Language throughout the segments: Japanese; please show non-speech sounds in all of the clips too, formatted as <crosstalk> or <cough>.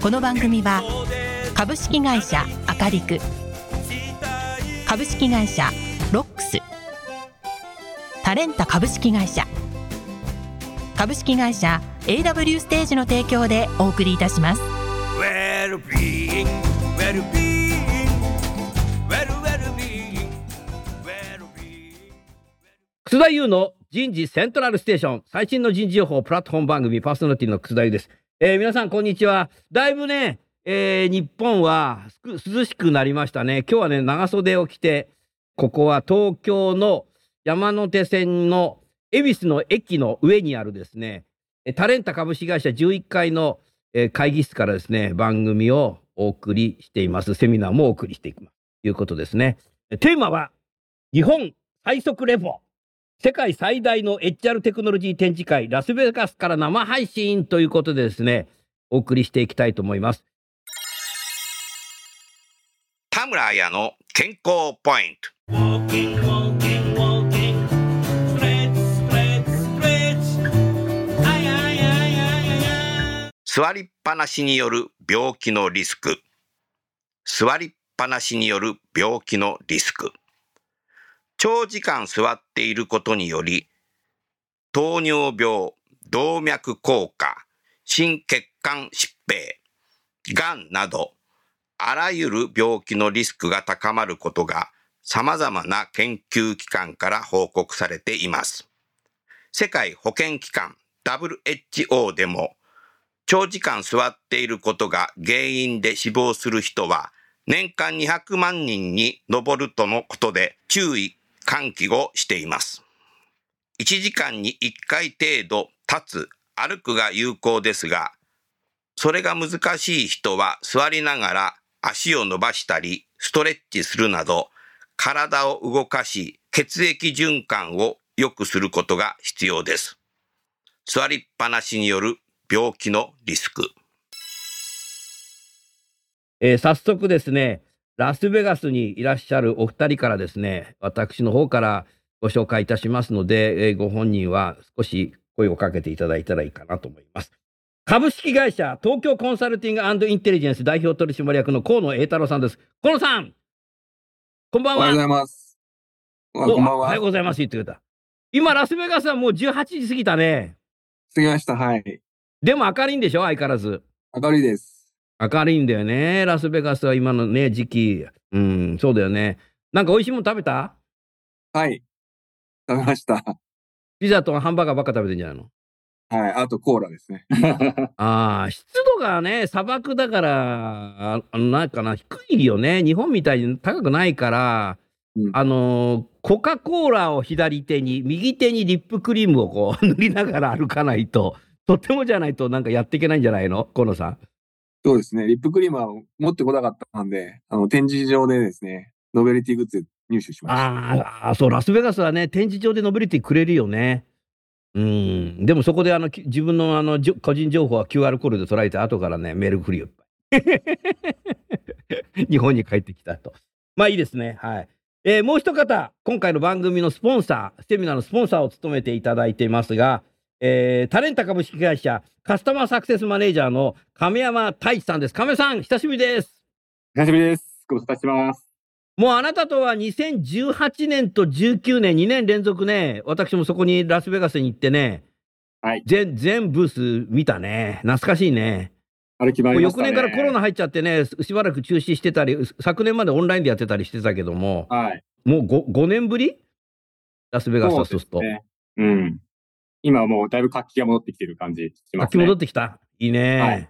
この番組は株式会社アカリク株式会社ロックスタレンタ株式会社株式会社 AW ステージの提供でお送りいたします。Well. 楠田優の人事セントラルステーション。最新の人事情報プラットフォーム番組パーソナリティの楠田優です、えー皆さんこんにちは。だいぶね、えー日本は涼しくなりましたね。今日はね長袖を着てここは東京の山手線の恵比寿の駅の上にあるですねタレンタ株式会社11階の、会議室からですね番組をお送りしています。セミナーもお送りしていきますということですね。テーマは日本最速レポ。世界最大の HR テクノロジー展示会ラスベガスから生配信ということでですねお送りしていきたいと思います。田村彩の健康ポイント。座りっぱなしによる病気のリスク。座りっぱなしによる病気のリスク。長時間座っていることにより糖尿病動脈硬化心血管疾病がんなどあらゆる病気のリスクが高まることが様々な研究機関から報告されています。世界保健機関 WHO でも長時間座っていることが原因で死亡する人は年間200万人に上るとのことで注意喚起をしています。1時間に1回程度立つ、歩くが有効ですが、それが難しい人は座りながら足を伸ばしたりストレッチするなど体を動かし血液循環を良くすることが必要です。座りっぱなしによる病気のリスク。えー早速ですね、ラスベガスにいらっしゃるお二人からですね、私の方からご紹介いたしますので、えーご本人は少し声をかけていただいたらいいかなと思います。株式会社東京コンサルティングインテリジェンス代表取締役の河野栄太郎さんです。河野さんこんばんはおはようございます。こんばんは。おはようございます。言ってくれた。今、ラスベガスはもう18時過ぎたね。過ぎました。はい。でも明るいんでしょ相変わらず。明るいです。明るいんだよね。ラスベガスは今のね、時期。うん、そうだよね。なんか美味しいもの食べた？はい。食べました。ピザとハンバーガーばっか食べてんじゃないの？はい。あとコーラですね。<laughs> ああ、湿度がね、砂漠だから、ああの、なんかな、低いよね。日本みたいに高くないから、うんあのーコカ・コーラを左手に、右手にリップクリームをこう <laughs> 塗りながら歩かないと、とってもじゃないとなんかやっていけないんじゃないの？河野さん。そうですね。リップクリームは持ってこなかったんで、あの、展示場でですね、ノベルティグッズ入手しました。ああ、そう、ラスベガスはね、展示場でノベルティくれるよね。うん。でもそこであの、自分のあの、個人情報は QR コードで捉えて、後からね、メール来るよ。<laughs> 日本に帰ってきたと。まあいいですね。はい。えーもう一方、今回の番組のスポンサー、セミナーのスポンサーを務めていただいていますが、えータレンタ株式会社カスタマーサクセスマネージャーの亀山太一さんです。亀山さん、久しぶりです。久しぶりです。ご無沙汰してます。もうあなたとは2018年と19年、2年連続ね、私もそこにラスベガスに行ってね、はい全全ブース見たね。懐かしいね。歩き回りましたね。翌年からコロナ入っちゃってね、しばらく中止してたり、昨年までオンラインでやってたりしてたけども、はい。もう 5, 5年ぶり？ラスベガスはそうすると。ね。うん。今はもうだいぶ活気が戻ってきてる感じしますね。秋戻ってきた？いいね。はい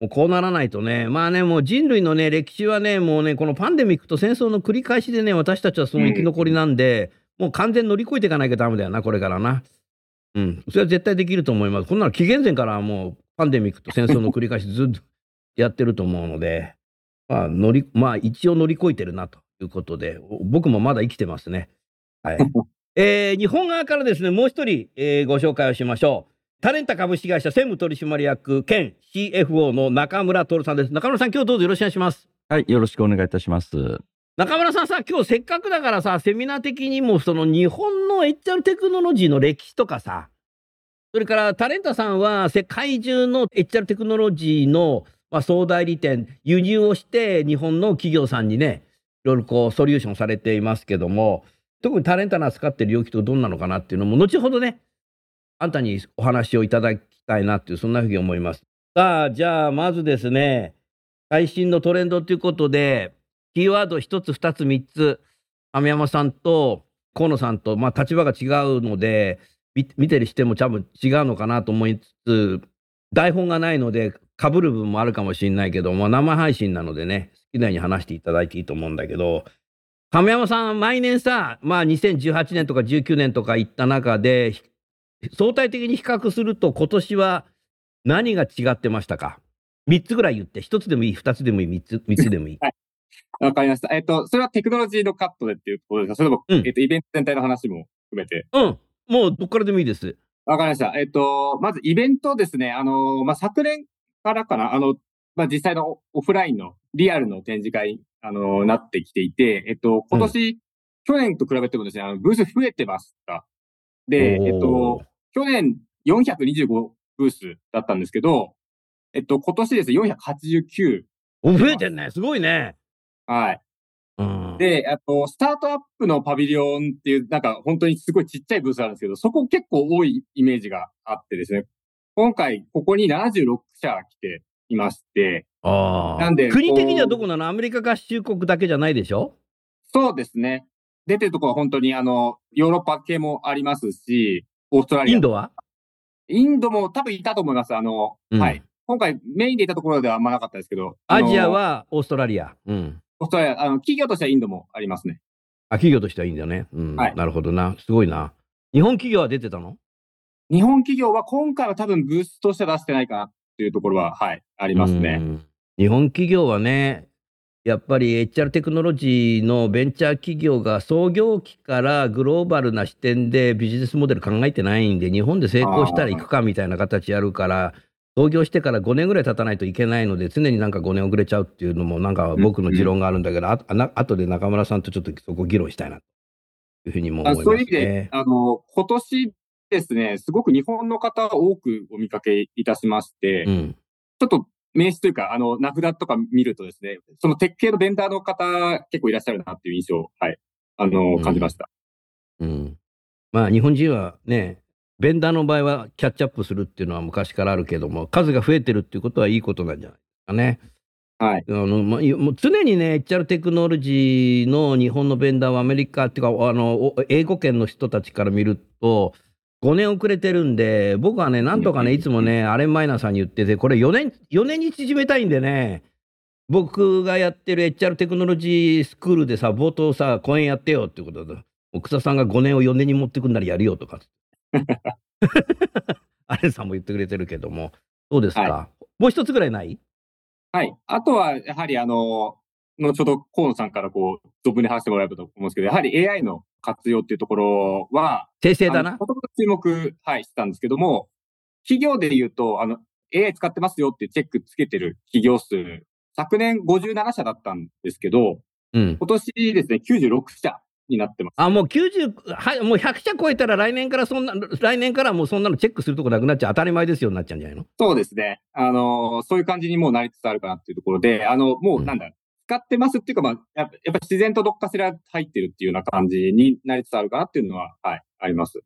もうこうならないとね、まあね、もう人類のね、歴史はね、もうね、このパンデミックと戦争の繰り返しでね、私たちはその生き残りなんで、もう完全に乗り越えていかなきゃダメだよな、これからな。うん、それは絶対できると思います。こんなの紀元前からもうパンデミックと戦争の繰り返しずっとやってると思うので、まあ、乗り、まあ、一応乗り越えてるなということで、お僕もまだ生きてますね。はい。<laughs> えー日本側からですね、もう一人、えーご紹介をしましょう。タレンタ株式会社専務取締役兼 CFO の中村徹さんです。中村さん、今日どうぞよろしくお願いします。はい、よろしくお願いいたします。中村さんさ、今日せっかくだからさ、セミナー的にもその日本の HR テクノロジーの歴史とかさ、それからタレンタさんは世界中の HR テクノロジーの、まあ、総代理店、輸入をして日本の企業さんにね、いろいろこうソリューションされていますけども、特にタレンタの扱ってる領域とどんなのかなっていうのも、後ほどね、あんたにお話をいただきたいなっていう、そんなふうに思います。さあ、じゃあ、まずですね、最新のトレンドということで、キーワード一つ、二つ、三つ、雨山さんと河野さんと、まあ、立場が違うので、見てる視点も多分違うのかなと思いつつ、台本がないので、被る部分もあるかもしれないけど、まあ、生配信なのでね、好きなように話していただいていいと思うんだけど、亀山さん、毎年さ、まあ、2018年とか19年とか行った中で、ひ相対的に比較すると、今年は何が違ってましたか ?3 つぐらい言って、1つでもいい、2つでもいい、3つ、三つでもい <laughs> い。わかりました。えっと、それはテクノロジーのカットでっていうところですか？それとも、うんえっと、イベント全体の話も含めて？うん。もうどっからでもいいです。わかりました。えっと、まずイベントですね。あの、まあ、昨年からかな、あの、まあ、実際のオオフラインのリアルの展示会、あの、なってきていて、えっと、今年、去年と比べてもですね、あの、ブース増えてました。で、えっと、去年425ブースだったんですけど、えっと、今年ですね、489。お、増えてんね。すごいね。はい。うん。で、あと、スタートアップのパビリオンっていう、なんか本当にすごいちっちゃいブースがあるんですけど、そこ結構多いイメージがあってですね、今回ここに76社来ていまして、ああ。なんで国的にはどこなの？アメリカ合衆国だけじゃないでしょ？そうですね。出てるところは本当にあの、ヨーロッパ系もありますし、オーストラリア。インドは？インドも多分いたと思います。あの、うんはい。今回メインでいたところではあんまなかったですけど。アジアはオーストラリア。うん。オーストラリア、あの、企業としてはインドもありますね。あ、企業としてはいいんだよね。うん。はいなるほどな。すごいな。日本企業は出てたの？日本企業は今回は多分ブースとしては出してないかなっていうところは、はい、ありますね。うん日本企業はね、やっぱり HR テクノロジーのベンチャー企業が創業期からグローバルな視点でビジネスモデル考えてないんで、日本で成功したら行くかみたいな形やるから、創業してから5年ぐらい経たないといけないので、常になんか5年遅れちゃうっていうのも、なんか僕の持論があるんだけど、ああな後で中村さんとちょっとそこ議論したいなというふうにも思いますあそういう意味でね、。あの、今年ですね、すごく日本の方多くお見かけいたしまして、うん。ちょっと名刺というか、あの、名札とか見るとですね、その鉄系のベンダーの方結構いらっしゃるなっていう印象を、はい、あの、うん感じました。うん。まあ日本人はね、ベンダーの場合はキャッチアップするっていうのは昔からあるけども、数が増えてるっていうことはいいことなんじゃないですかね。はい。あのまもう常にね、HR テクノロジーの日本のベンダーはアメリカっていうか、あのお英語圏の人たちから見ると、5年遅れてるんで、僕はね、なんとかね、いつもね、アレン・マイナーさんに言ってて、これ4年、4年に縮めたいんでね、僕がやってる HR テクノロジースクールでさ、冒頭さ、講演やってよってことで、奥田さんが5年を4年に持ってくんならやるよとか。<laughs> アレンさんも言ってくれてるけども、どうですか、はもう一つぐらいない？はい。あとは、やはりあの、後ほど河野さんからこう、存分に話してもらえばと思うんですけど、やはり AI の活用っていうところは、生成だな。もともと注目、はい、してたんですけども、企業で言うと、あの、AI 使ってますよってチェックつけてる企業数、昨年57社だったんですけど、うん。今年ですね、96社になってます。あ、もう90、はい、もう100社超えたら来年からそんな、来年からもうそんなのチェックするとこなくなっちゃう。当たり前ですよになっちゃうんじゃないの？そうですね。あの、そういう感じにもうなりつつあるかなっていうところで、あの、もうなんだ、使ってますっていうか、まあ、やっぱ自然とどっかしら入ってるっていうような感じになりつつあるかなっていうのは、はい、あります。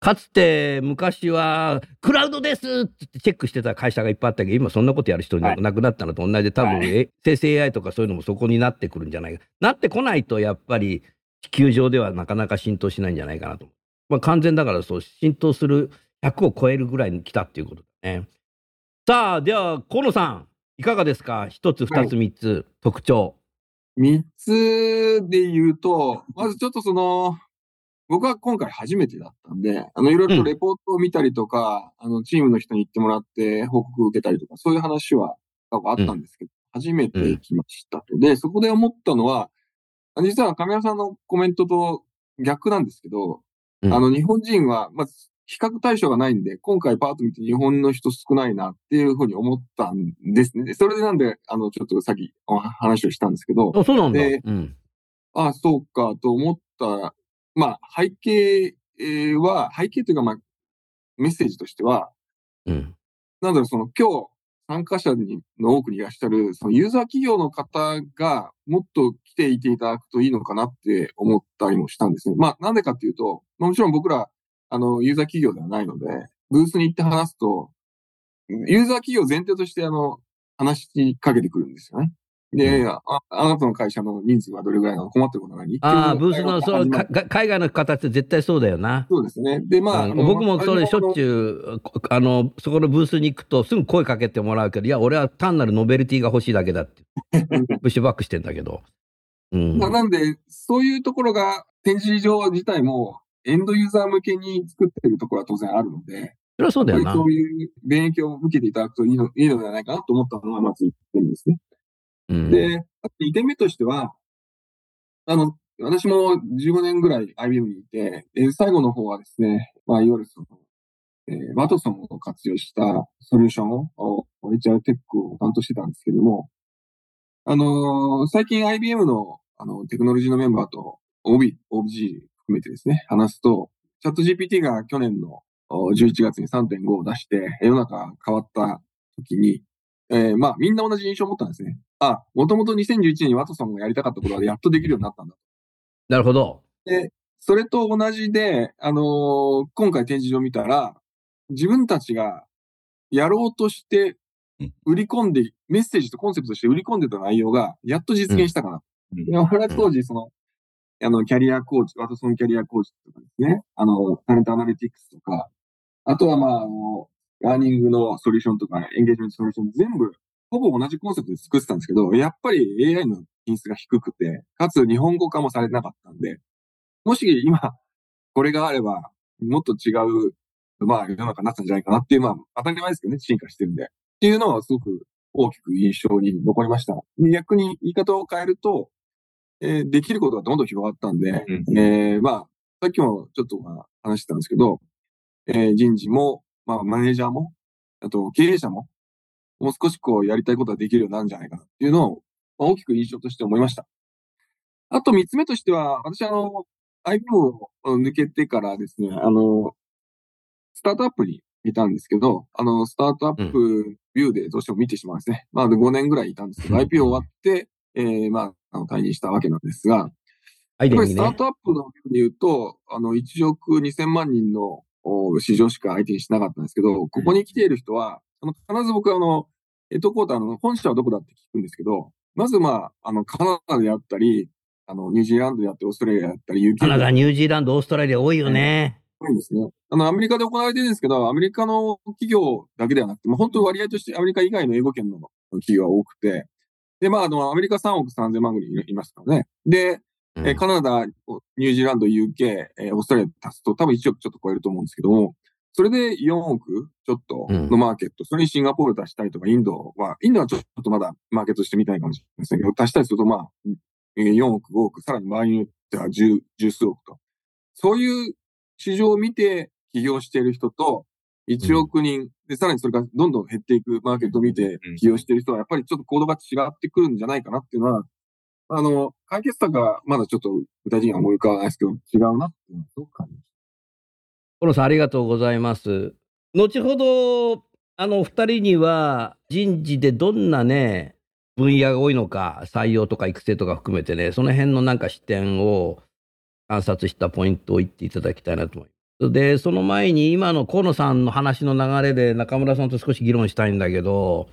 かつて昔は、クラウドですってチェックしてた会社がいっぱいあったけど、今そんなことやる人いなくなったのと同じで、多分、はいえ生成 AI とかそういうのもそこになってくるんじゃないか。なってこないと、やっぱり地球上ではなかなか浸透しないんじゃないかなと。まあ、完全だからそう、浸透する100を超えるぐらいに来たっていうことだね。さあ、では、河野さん、いかがですか？一つ、二つ、三つ、特徴。三つで言うと、まずちょっとその、僕は今回初めてだったんで、あの、いろいろとレポートを見たりとか、あの、チームの人に言ってもらって報告を受けたりとか、そういう話はあったんですけど、初めて来ましたと。で、そこで思ったのは、実は神谷さんのコメントと逆なんですけど、うん。あの、日本人は、まず、比較対象がないんで、今回パート見て日本の人少ないなっていうふうに思ったんですね。でそれでなんで、あの、ちょっとさっきお話をしたんですけど、あ、そうなんだ。でうん。ああ、そうか、と思った、まあ、背景えーは、背景というか、まあ、メッセージとしては、うん。なんだろう、その今日参加者にの多くにいらっしゃる、そのユーザー企業の方がもっと来ていていただくといいのかなって思ったりもしたんですね。まあ、なんでかっていうと、まあもちろん僕ら、あの、ユーザー企業ではないので、ブースに行って話すと、ユーザー企業前提として、あの、話しかけてくるんですよね。で、ああなたの会社の人数はどれぐらいなの困ってることは何ああ、ブースの、そう、海外の方って絶対そうだよな。そうですね。で、まあ、僕もそれしょっちゅう。あの、そこのブースに行くとすぐ声かけてもらうけど、いや、俺は単なるノベルティが欲しいだけだって。<laughs> プッシュバックしてんだけど。うん。まあ、なんで、そういうところが、展示場自体も、エンドユーザー向けに作ってるところは当然あるので、それはそうだよな。そういう勉強を受けていただくといいのいいのではないかなと思ったのが、まず1点ですね。うん、で、あと2点目としては、あの、私も15年ぐらい IBM にいて、で最後の方はですね、まあ、いわゆるその、えーワトソンを活用したソリューションを、HR テックを担当してたんですけども、あのー最近 IBM のあのテクノロジーのメンバーと OB、OBG 含めてですね、話すと、チャット GPT が去年のお11月に3.5を出して、世の中変わった時に、えーまあ、みんな同じ印象を持ったんですね。あ、もともと2011年にワトソンがやりたかったことがやっとできるようになったんだ。なるほど。で、それと同じで、あのー今回展示場見たら、自分たちがやろうとしてうん売り込んで、メッセージとコンセプトとして売り込んでた内容が、やっと実現したかな。うん当時、その、あの、キャリアコーチ、ワトソンキャリアコーチとかですね、あの、タレントアナリティクスとか、あとはまあ、あの、ラーニングのソリューションとか、エンゲージメントソリューション、全部、ほぼ同じコンセプトで作ってたんですけど、やっぱり AI の品質が低くて、かつ日本語化もされてなかったんで、もし今、これがあれば、もっと違う、まあ、世の中になったんじゃないかなっていう、まあ、当たり前ですけどね、進化してるんで。っていうのはすごく大きく印象に残りました。逆に言い方を変えると、えーできることがどんどん広がったんで、うんえーまあ、さっきもちょっとまあ話してたんですけど、えー人事も、まあ、マネージャーも、あと経営者も、もう少しこうやりたいことができるようになるんじゃないかなっていうのを、まあ大きく印象として思いました。あと三つ目としては、私あの、IPO を抜けてからですね、あの、スタートアップにいたんですけど、あの、スタートアップビューでどうしても見てしまうんですね。まあ、で5年ぐらいいたんですけど、うん IPO 終わって、えー、まあ、あの、退任したわけなんですが、アイデアにねやっぱりスター。トアップのビューで言うと、あの、1億2000万人のお市場しか相手にしなかったんですけど、ここに来ている人は、あの、必ず僕はあの、エッドコーターの本社はどこだって聞くんですけど、まずまあ、あの、カナダであったり、あの、ニュージーランドであったり、オーストラリアであったり、UK カナダ、ニュージーランド、オーストラリア多いよね。多いんですね。あの、アメリカで行われてるんですけど、アメリカの企業だけではなくて、もう本当割合としてアメリカ以外の英語圏の企業が多くて、で、まあ、あの、アメリカ3億3000万ぐらいいますからね。で、うんえーカナダ、ニュージーランド、UK、えーオーストラリア足すと多分1億ちょっと超えると思うんですけども、それで4億ちょっとのマーケット、それにシンガポール足したりとか、インドは、インドはちょっとまだマーケットしてみたいかもしれませんけど、足したりするとまあ、えー4億、5億、さらに場合によっては10、十数億と。そういう市場を見て起業している人と、1億人、で、さらにそれがどんどん減っていくマーケットを見て起業している人は、やっぱりちょっと行動が違ってくるんじゃないかなっていうのは、あの、解決策はまだちょっと具体的には思い浮かばないですけど、違うなっていうのはすごく感じまし河野さん、ありがとうございます。後ほど、あの、お二人には人事でどんなね、分野が多いのか、採用とか育成とか含めてね、その辺のなんか視点を観察したポイントを言っていただきたいなと思います。で、その前に今の河野さんの話の流れで中村さんと少し議論したいんだけど、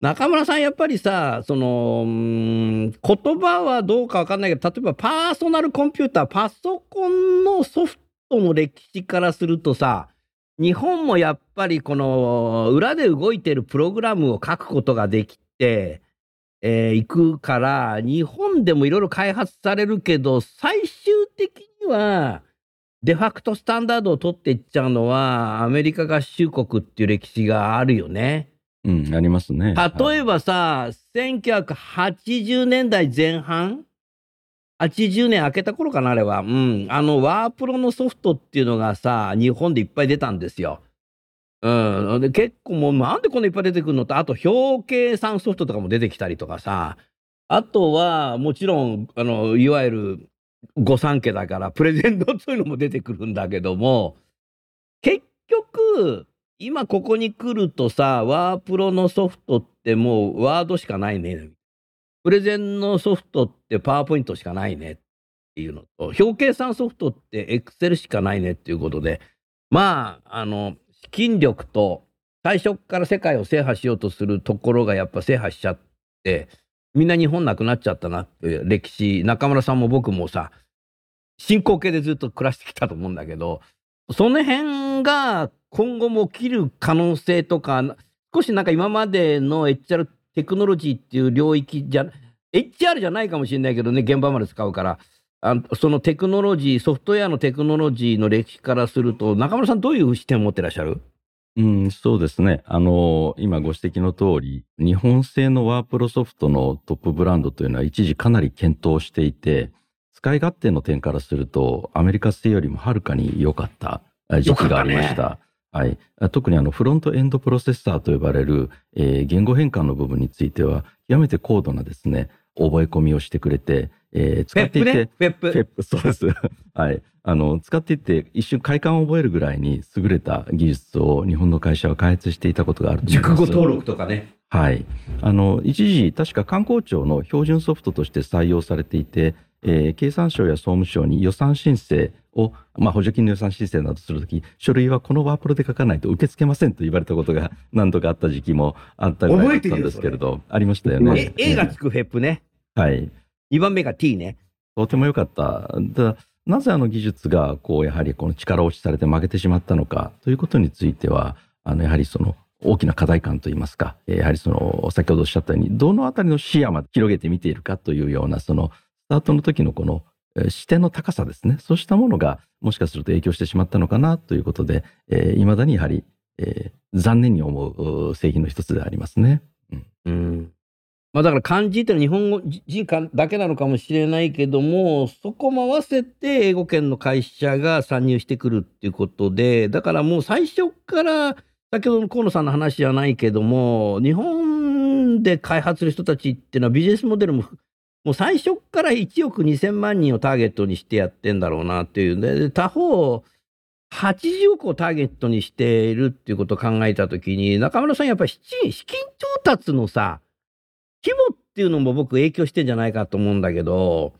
中村さんやっぱりさ、その、言葉はどうかわかんないけど、例えばパーソナルコンピューター、パソコンのソフトの歴史からするとさ、日本もやっぱりこの裏で動いてるプログラムを書くことができて、えーいくから、日本でもいろいろ開発されるけど、最終的には、デファクトスタンダードを取っていっちゃうのは、アメリカ合衆国っていう歴史があるよね。うん、ありますね。例えばさ、1980年代前半 ?80 年明けた頃かな、あれは。うん。あの、ワープロのソフトっていうのがさ、日本でいっぱい出たんですよ。うん。で、結構もう、なんでこんないっぱい出てくるのと、あと、表計算ソフトとかも出てきたりとかさ、あとは、もちろん、あの、いわゆる、御三家だから、プレゼントそういうのも出てくるんだけども、結局、今ここに来るとさ、ワープロのソフトってもうワードしかないね。プレゼンのソフトってパワーポイントしかないねっていうのと、表計算ソフトってエクセルしかないねっていうことで、まあ、あの、資金力と最初から世界を制覇しようとするところがやっぱ制覇しちゃって、みんな日本なくなっちゃったなっていう歴史、中村さんも僕もさ、進行形でずっと暮らしてきたと思うんだけど、その辺が今後も起きる可能性とか、少しなんか今までの HR テクノロジーっていう領域じゃ、HR じゃないかもしれないけどね、現場まで使うから、あそのテクノロジー、ソフトウェアのテクノロジーの歴史からすると、中村さんどういう視点を持ってらっしゃる？うん、そうですね。あの、今ご指摘の通り、日本製のワープロソフトのトップブランドというのは一時かなり検討していて、使い勝手の点からすると、アメリカ製よりもはるかに良かったあ時期がありました。はい。あ特にあの、フロントエンドプロセッサーと呼ばれる、えー言語変換の部分については、極めて高度なですね、覚え込みをしてくれて、えー使っていて、フェップフェップ、そうです。<laughs> はい。あの、使っていって一瞬快感を覚えるぐらいに優れた技術を日本の会社は開発していたことがあると思います。熟語登録とかね。はい。あの、一時、確か観光庁の標準ソフトとして採用されていて、えー経産省や総務省に予算申請を、まあ、補助金の予算申請などするとき、書類はこのワープロで書かないと受け付けませんと言われたことが <laughs> 何度かあった時期もあったぐらいだったんですけれど、ありましたよねえ。A がつくフェップね。はい。2番目が T ね。とても良かった。だなぜあの技術が、こう、やはりこの力押しされて負けてしまったのかということについては、あの、やはりその、大きな課題感といいますか、えーやはりその、先ほどおっしゃったように、どのあたりの視野まで広げて見ているかというような、その、スタートの時のこの、視点の高さですね。そうしたものが、もしかすると影響してしまったのかなということで、えー未だにやはり、えー残念に思う製品の一つでありますね。うん。うんまあだから漢字ってのは日本語人だけなのかもしれないけども、そこも合わせて英語圏の会社が参入してくるっていうことで、だからもう最初から、先ほどの河野さんの話じゃないけども、日本で開発する人たちっていうのはビジネスモデルも、もう最初から1億2000万人をターゲットにしてやってんだろうなっていう。で、他方、80億をターゲットにしているっていうことを考えたときに、中村さんやっぱり資金調達のさ、規模っていうのも僕影響してんじゃないかと思うんだけど、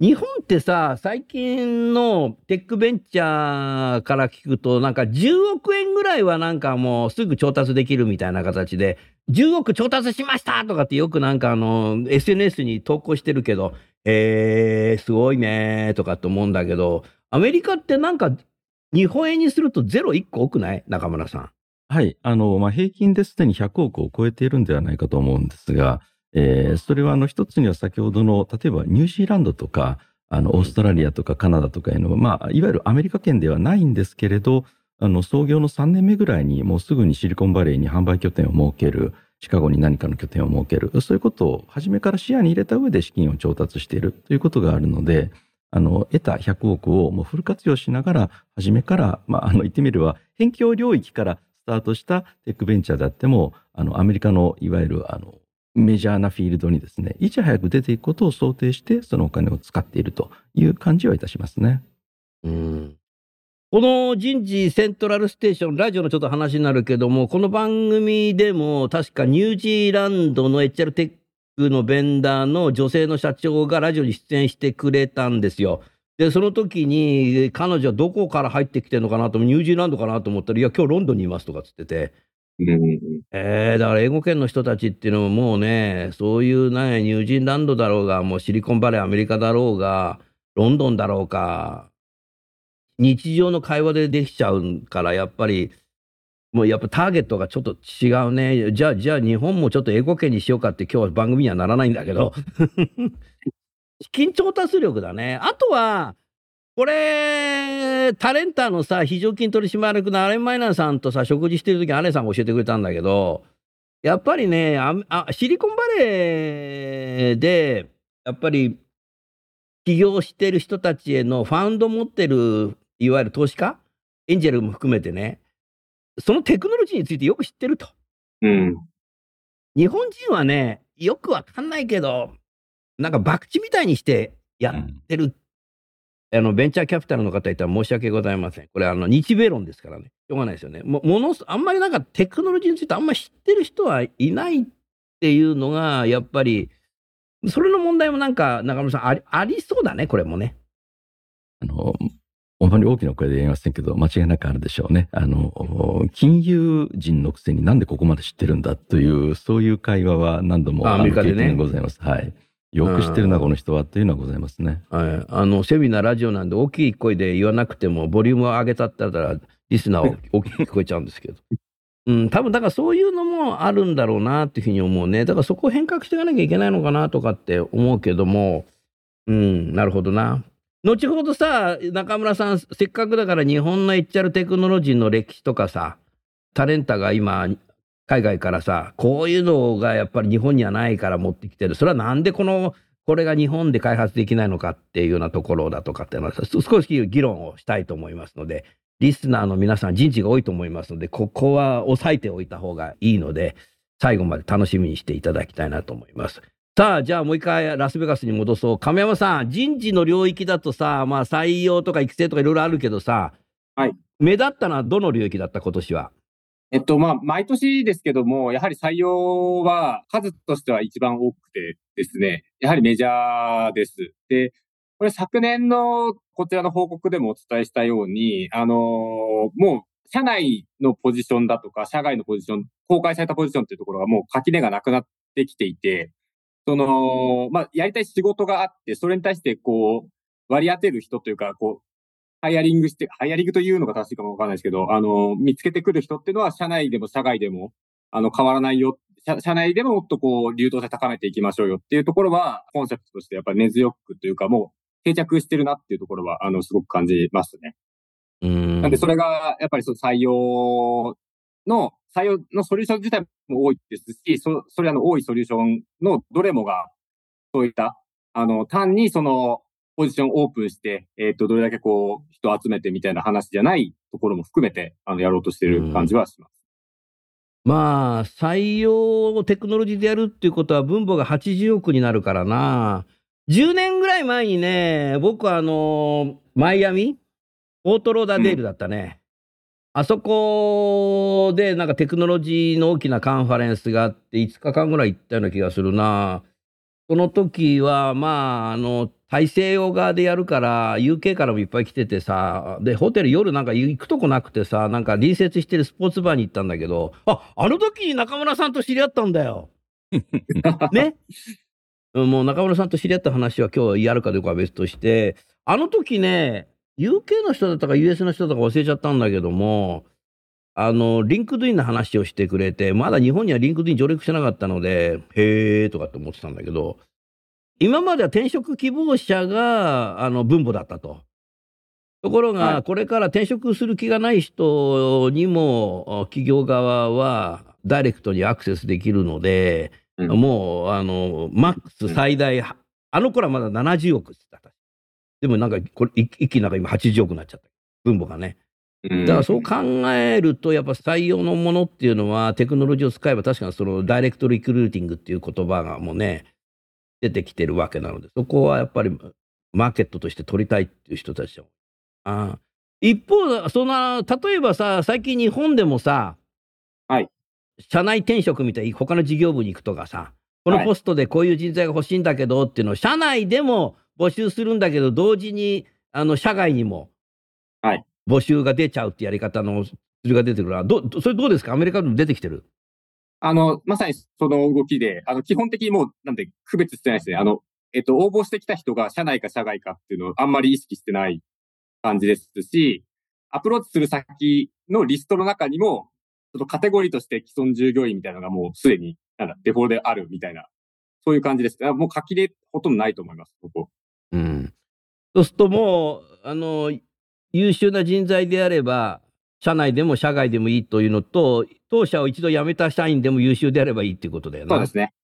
日本ってさ、最近のテックベンチャーから聞くと、なんか10億円ぐらいはなんかもうすぐ調達できるみたいな形で、10億調達しましたとかってよくなんかあの、SNS に投稿してるけど、えー、すごいねーとかって思うんだけど、アメリカってなんか日本円にするとゼロ1個多くない？中村さん。はい。あの、まあ、平均ですでに100億を超えているんではないかと思うんですが、えーそれはあの一つには先ほどの、例えばニュージーランドとか、あの、オーストラリアとかカナダとかいうのは、まあ、いわゆるアメリカ圏ではないんですけれど、あの、創業の3年目ぐらいにもうすぐにシリコンバレーに販売拠点を設ける、シカゴに何かの拠点を設ける、そういうことを初めから視野に入れた上で資金を調達しているということがあるので、あの、得た100億をもうフル活用しながら、初めから、まあ、あの、言ってみれば、辺境領域からスタートしたテックベンチャーであっても、あの、アメリカのいわゆる、あの、メジャーなフィールドにですね、いち早く出ていくことを想定して、そのお金を使っているという感じはいたしますね。うんこの人事セントラルステーション、ラジオのちょっと話になるけども、この番組でも確かニュージーランドの HR テックのベンダーの女性の社長がラジオに出演してくれたんですよ。で、その時に彼女はどこから入ってきてるのかなと、ニュージーランドかなと思ったら、いや、今日ロンドンにいますとかつってて、うんえー、だから英語圏の人たちっていうのももうね、そういうね、ニュージーランドだろうが、もうシリコンバレー、アメリカだろうが、ロンドンだろうか、日常の会話でできちゃうから、やっぱり、もうやっぱターゲットがちょっと違うね。じゃあ、じゃあ日本もちょっと英語圏にしようかって今日は番組にはならないんだけど。資金調達力だね。あとは、これ、タレンターのさ、非常勤取締役のアレン・マイナーさんとさ、食事してる時にアレンさんが教えてくれたんだけど、やっぱりねああ、シリコンバレーで、やっぱり起業してる人たちへのファウンド持ってる、いわゆる投資家、エンジェルも含めてね、そのテクノロジーについてよく知ってると。うん。日本人はね、よくわかんないけど、なんか博打みたいにしてやってる、あのベンチャーキャピタルの方いたら申し訳ございません。これ、あの日米論ですからね、しょうがないですよね。もものすあんまりなんかテクノロジーについてあんまり知ってる人はいないっていうのが、やっぱり、それの問題もなんか、中村さんあり、ありそうだね、これもね。あの、あまり大きな声で言いませんけど、間違いなくあるでしょうね。あの、金融人のくせになんでここまで知ってるんだという、そういう会話は何度もあの経験がございます。はい。よく知ってるな、この人はというのはございますね。はい、あのセミナー、ラジオなんで大きい声で言わなくても、ボリュームを上げたったら、リスナーを大きく聞こえちゃうんですけど。<laughs> うん、多分だからそういうのもあるんだろうなっていうふうに思うね。だからそこを変革していかなきゃいけないのかなとかって思うけども、うん、なるほどな。後ほどさ、中村さん、せっかくだから日本の HR テクノロジーの歴史とかさ、タレンタが今、海外からさ、こういうのがやっぱり日本にはないから持ってきてる。それはなんでこのこれが日本で開発できないのかっていうようなところだとかっていうのは、す少し議論をしたいと思いますので、リスナーの皆さん、人事が多いと思いますので、ここは押さえておいた方がいいので、最後まで楽しみにしていただきたいなと思います。さあ、じゃあもう一回ラスベガスに戻そう。亀山さん、人事の領域だとさ、まあ採用とか育成とかいろいろあるけどさ、はい。目立ったのはどの領域だった今年は？えっと、まあ、毎年ですけども、やはり採用は数としては一番多くてですね、やはりメジャーです。で、これ昨年のこちらの報告でもお伝えしたように、あのーもう社内のポジションだとか、社外のポジション、公開されたポジションっていうところがもう垣根がなくなってきていて、その、まあ、やりたい仕事があって、それに対してこう、割り当てる人というか、こう、ハイアリングして、ハイアリングというのが正しいかもわかんないですけど、あの、見つけてくる人っていうのは、社内でも社外でも、あの、変わらないよ。社社内でももっとこう、流動性高めていきましょうよっていうところは、コンセプトとしてやっぱり根強くというか、もう定着してるなっていうところは、あの、すごく感じますね。うんなんで、それが、やっぱりその採用の、採用のソリューション自体も多いですし、そ、それらの多いソリューションのどれもが、そういった、あの、単にその、ポジションオープンして、えっ、と、どれだけこう、人を集めてみたいな話じゃないところも含めて、あの、やろうとしてる感じはします。まあ、採用をテクノロジーでやるっていうことは分母が80億になるからな。10年ぐらい前にね、僕はあの、マイアミオートローダーデールだったね。あそこでなんかテクノロジーの大きなカンファレンスがあって5日間ぐらい行ったような気がするな。その時はまあ、あの、大西洋側でやるから、UK からもいっぱい来ててさ、で、ホテル夜なんか行くとこなくてさ、なんか隣接してるスポーツバーに行ったんだけど、あ、あの時に中村さんと知り合ったんだよ。<laughs> ね？うんもう中村さんと知り合った話は今日やるかどうかは別として、あの時ね、UK の人だったか US の人だったか忘れちゃったんだけども、あの、リンクドインの話をしてくれて、まだ日本にはリンクドイン上陸してなかったので、へーとかって思ってたんだけど、今までは転職希望者が、あの、分母だったと。ところが、はいこれから転職する気がない人にも、あ企業側はダイレクトにアクセスできるので、うんもう、あの、マックス最大、あの頃はまだ70億って言ってた。でもなんか、これ、一一気になんか今80億になっちゃった。分母がね。うんだからそう考えると、やっぱ採用のものっていうのは、テクノロジーを使えば、確かにそのダイレクトリクルーティングっていう言葉がもうね、出てきてるわけなので、そこはやっぱりマーケットとして取りたいっていう人たちは。ああ。一方、そんな、例えばさ、最近日本でもさ、はい。社内転職みたいに他の事業部に行くとかさ、このはいポストでこういう人材が欲しいんだけどっていうのを、社内でも募集するんだけど、同時に、あの、社外にも、はい。募集が出ちゃうってやり方のツールが出てくる。どそれどうですか？アメリカでも出てきてる？あの、まさにその動きで、あの、基本的にもう、なんで、区別してないですね。あの、えっと、応募してきた人が社内か社外かっていうのをあんまり意識してない感じですし、アプローチする先のリストの中にも、ちょっとカテゴリーとして既存従業員みたいなのがもうすでに、なんだ、デフォルであるみたいな、そういう感じです。もう書きでほとんどないと思います、ここ。うん。そうするともう、あの、優秀な人材であれば、社内でも社外でもいいというのと、当社を一度辞めた社員でも優秀であればいいっていうことだよね。そうですね。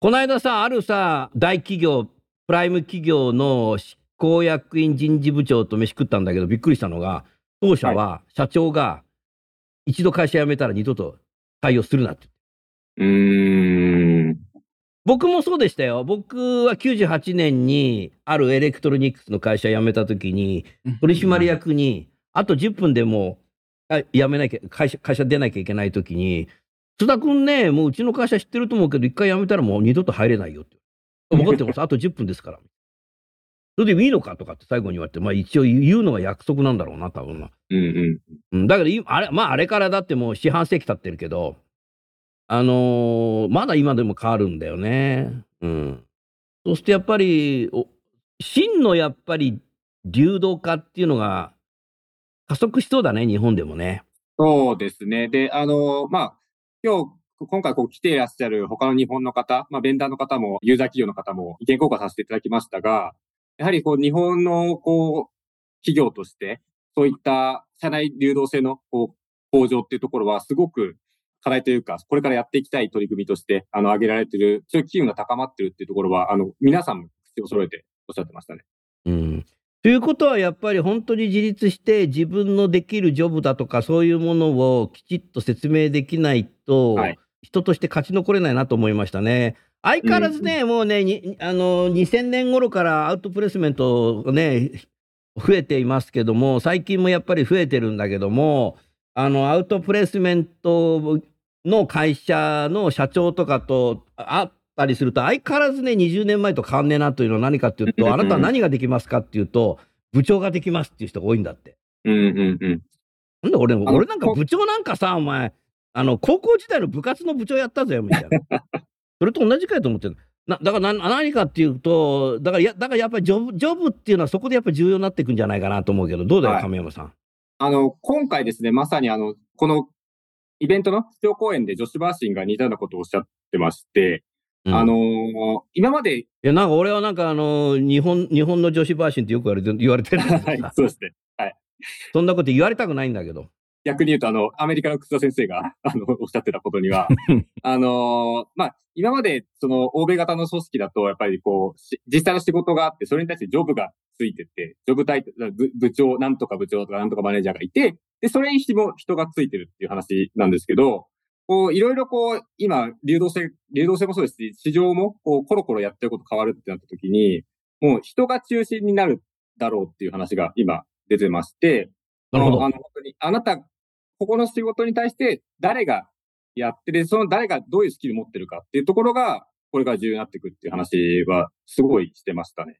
この間さ、あるさ、大企業、プライム企業の執行役員人事部長と飯食ったんだけど、びっくりしたのが、当社は社長が一度会社辞めたら二度と採用するなって。うーん。僕もそうでしたよ。僕は98年にあるエレクトロニクスの会社辞めた時に、取締役に、あと10分でも辞めなきゃ、会社、会社出なきゃいけない時に、津田君ね、もううちの会社知ってると思うけど、一回辞めたらもう二度と入れないよって。分かってます？<laughs> あと10分ですから。それでいいのかとかって最後に言われて、まあ一応言うのが約束なんだろうな、多分な。うんうん。うん、だけど今、あれ、まああれからだってもう四半世紀経ってるけど、あのーまだ今でも変わるんだよね。うん。そうするとやっぱり、お真のやっぱり流動化っていうのが加速しそうだね、日本でもね。そうですね。で、あの、まあ、今日、今回こう来ていらっしゃる他の日本の方、まあ、ベンダーの方も、ユーザー企業の方も意見交換させていただきましたが、やはりこう日本のこう企業として、そういった社内流動性のこう向上っていうところはすごく課題というか、これからやっていきたい取り組みとして、あの、挙げられている、そういう機運が高まっているっていうところは、あの、皆さんも口を揃えておっしゃってましたね。うん。ということはやっぱり本当に自立して自分のできるジョブだとかそういうものをきちっと説明できないと、はい人として勝ち残れないなと思いましたね。相変わらずね、もうね、にあの、2000年頃からアウトプレスメントね、増えていますけども、最近もやっぱり増えてるんだけども、あの、アウトプレスメントの会社の社長とかと会ったりすると、相変わらずね、20年前と変わんねえなというのは何かっていうと、あなたは何ができますかっていうと、部長ができますっていう人が多いんだって。うんうんうん。なんで俺、の俺なんかこ部長なんかさ、お前、あの、高校時代の部活の部長やったぜ、みたいな。<laughs> それと同じかよと思ってる。なだからな何かっていうと、だからやだからやっぱりジョブジョブっていうのはそこでやっぱり重要になっていくんじゃないかなと思うけど、どうだよ、はい亀山さん。あの、今回ですね、まさにあの、このイベントの基調講演で女子バーシンが似たようなことをおっしゃってまして、うんあのー今まで、いや、なんか俺はなんかあの、日本、日本の女子バーシンってよく言われて言われてるはいそうですね。そんなこと言われたくないんだけど。逆に言うと、あの、アメリカの楠田先生が、あの、おっしゃってたことには、<laughs> あのーまあ、今まで、その、欧米型の組織だと、やっぱりこう、し実際の仕事があって、それに対してジョブがついてて、ジョブタイトル、部部長、なんとか部長とかなんとかマネージャーがいて、で、それに人も人がついてるっていう話なんですけど、こう、いろいろこう、今、流動性、流動性もそうですし、市場も、こう、コロコロやってること変わるってなった時に、もう人が中心になるだろうっていう話が今出てまして、なるほどあの、本当に、あなた、ここの仕事に対して誰がやってで、その誰がどういうスキル持ってるかっていうところが、これが重要になってくるっていう話は、すごいしてましたね。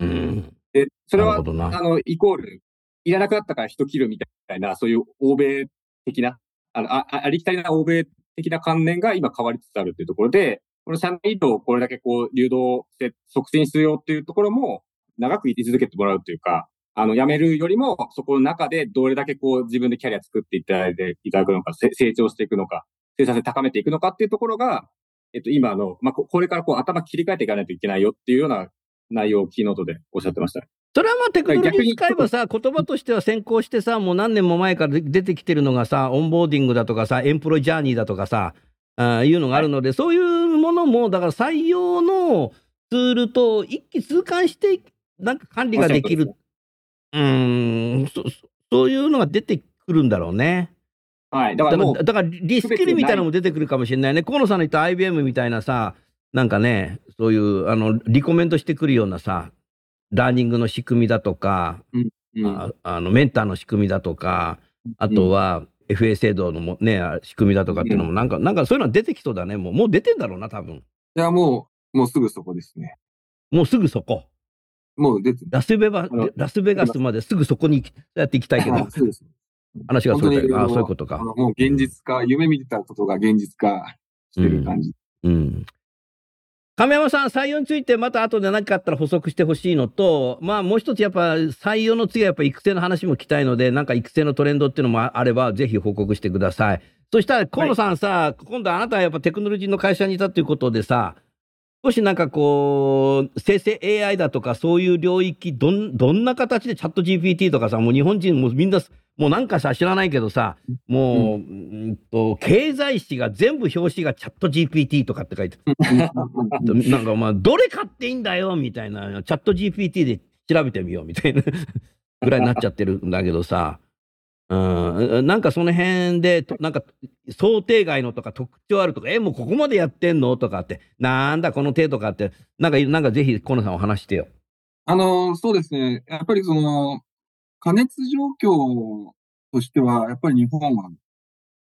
うん。で、それは。あの、イコール、いらなくなったから人切るみたいな、そういう欧米的な、あの、あありきたりな欧米的な観念が今変わりつつあるっていうところで、この社内移動をこれだけこう、流動して促進するよっていうところも、長く居続けてもらうというか、あの、辞めるよりも、そこの中でどれだけこう、自分でキャリア作っていただいていただくのか、成長していくのか、生産性高めていくのかっていうところが、えっと、今の、まあ、これからこう、頭切り替えていかないといけないよっていうような内容をキーノートでおっしゃってました。それはまあテクノロジー使えばさ、言葉としては先行してさ、もう何年も前から出てきてるのがさ、オンボーディングだとかさ、エンプロイジャーニーだとかさ、あーいうのがあるので、そういうものも、だから採用のツールと一気通貫して、なんか管理ができる。うーんそ、そそういうのが出てくるんだろうね。はい。だかだらもうだからリスキルみたいなのも出てくるかもしれないね。河野さんの言った IBM みたいなさ、なんかね、そういう、あの、リコメントしてくるようなさ、ラーニングの仕組みだとか、うんああのメンターの仕組みだとか、あとは FA 制度のも、ね、仕組みだとかっていうのも、なんか、なんかそういうのは出てきそうだね。もう、もう出てんだろうな、多分。いや、もう、もうすぐそこですね。もうすぐそこ。もう出てラスベガラスベガスまですぐそこにやっていきたいけどあ、そうです。話がそうだけど、あ本当にそういうことかもう現実化、夢見てたことが現実化してる感じ。うん。亀山さん、採用についてまた後で何かあったら補足してほしいのと、まあもう一つやっぱ採用の次はやっぱ育成の話も聞きたいので、なんか育成のトレンドっていうのもあれば、ぜひ報告してください。そしたら河野さんさ、今度あなたはやっぱテクノロジーの会社にいたということでさ、少しなんかこう、生成 AI だとかそういう領域、どん、どんな形でチャット GPT とかさ、もう日本人もみんな、もうなんかさ、知らないけどさ、もう、うんと、経済誌が全部表紙がチャット GPT とかって書いて <laughs> なんかまあ、どれ買っていいんだよみたいな、チャット GPT で調べてみようみたいな <laughs> ぐらいになっちゃってるんだけどさ、うん、なんかその辺で、となんか想定外のとか特徴あるとか、え、もうここまでやってんの？とかって、なんだこの手とかって、なんか、なんかぜひ、河野さんお話してよ。あの、そうですね。やっぱりその、加熱状況としては、やっぱり日本は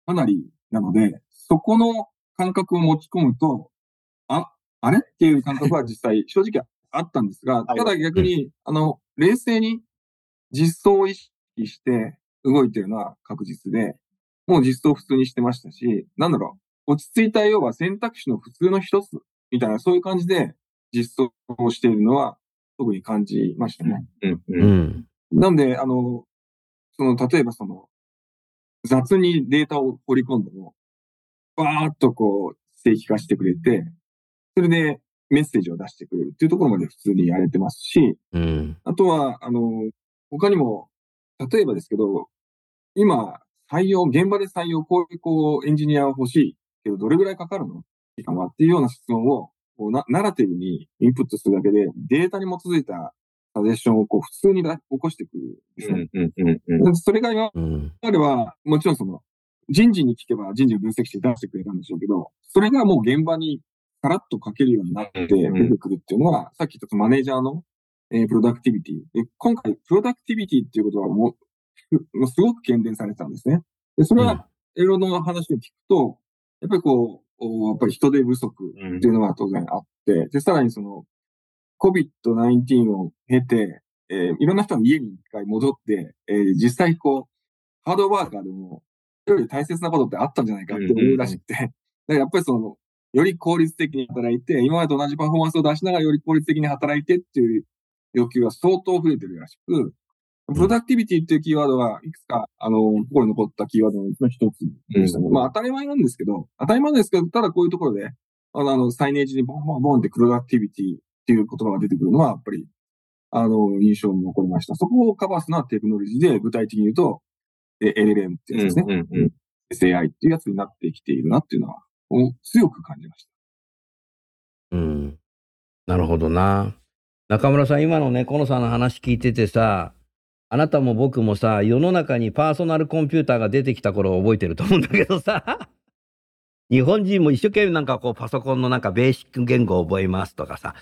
かなりなので、そこの感覚を持ち込むと、あ、あれ？っていう感覚は実際 <laughs> 正直あったんですが、はい。ただ逆に、あの、冷静に実装を意識して動いてるのは確実で、もう実装を普通にしてましたし、なんだろう、落ち着いた要は選択肢の普通の一つみたいな、そういう感じで実装をしているのは特に感じましたね。うんう。うんん。なんで、あの、その、例えばその、雑にデータを掘り込んでも、バーっとこう、正規化してくれて、それでメッセージを出してくれるっていうところまで普通にやれてますし、うん。あとは、あの、他にも、例えばですけど、今、採用、現場で採用、こういうこう、エンジニアが欲しいけど、どれぐらいかかるの？時間はっていうような質問を、こうな、ナラティブにインプットするだけで、データに基づいたサジェッションをこう、普通にだ起こしてくるんですね。うんうんうんでそれが今うん。までは、もちろんその、人事に聞けば人事を分析して出してくれたんでしょうけど、それがもう現場にさらっと書けるようになって出うんてくるっていうのは、さっき言ったそのマネージャーの、えープロダクティビティ。で今回、プロダクティビティっていうことはもう、<laughs> もうすごく懸念されてたんですね。で、それは、いろいろな話を聞くと、やっぱりこう、おやっぱり人手不足うん。っていうのが当然あって、で、さらにその、COVID-19 を経て、えーいろんな人が家に一回戻って、えー実際こう、ハードワーカーでも、より大切なことってあったんじゃないかって思うらしくて、だからやっぱりその、より効率的に働いて、今までと同じパフォーマンスを出しながらより効率的に働いてっていう要求が相当増えてるらしく、プロダクティビティっていうキーワードがいくつか、あの、心に残ったキーワードのうちの一つでしたね。うんまあ当たり前なんですけど、当たり前ですけど、ただこういうところで、あの、あのサイネージにボンボンボンってプロダクティビティっていう言葉が出てくるのは、やっぱり、あの、印象に残りました。そこをカバーするのはテクノロジーで、具体的に言うと、え LLM ってやつですね。うんうん SAI っていうやつになってきているなっていうのは、お強く感じました。うん。なるほどな。中村さん、今のね、河野さんの話聞いててさ、あなたも僕もさ、世の中にパーソナルコンピューターが出てきた頃を覚えてると思うんだけどさ、<laughs> 日本人も一生懸命なんかこうパソコンのなんかベーシック言語を覚えますとかさ、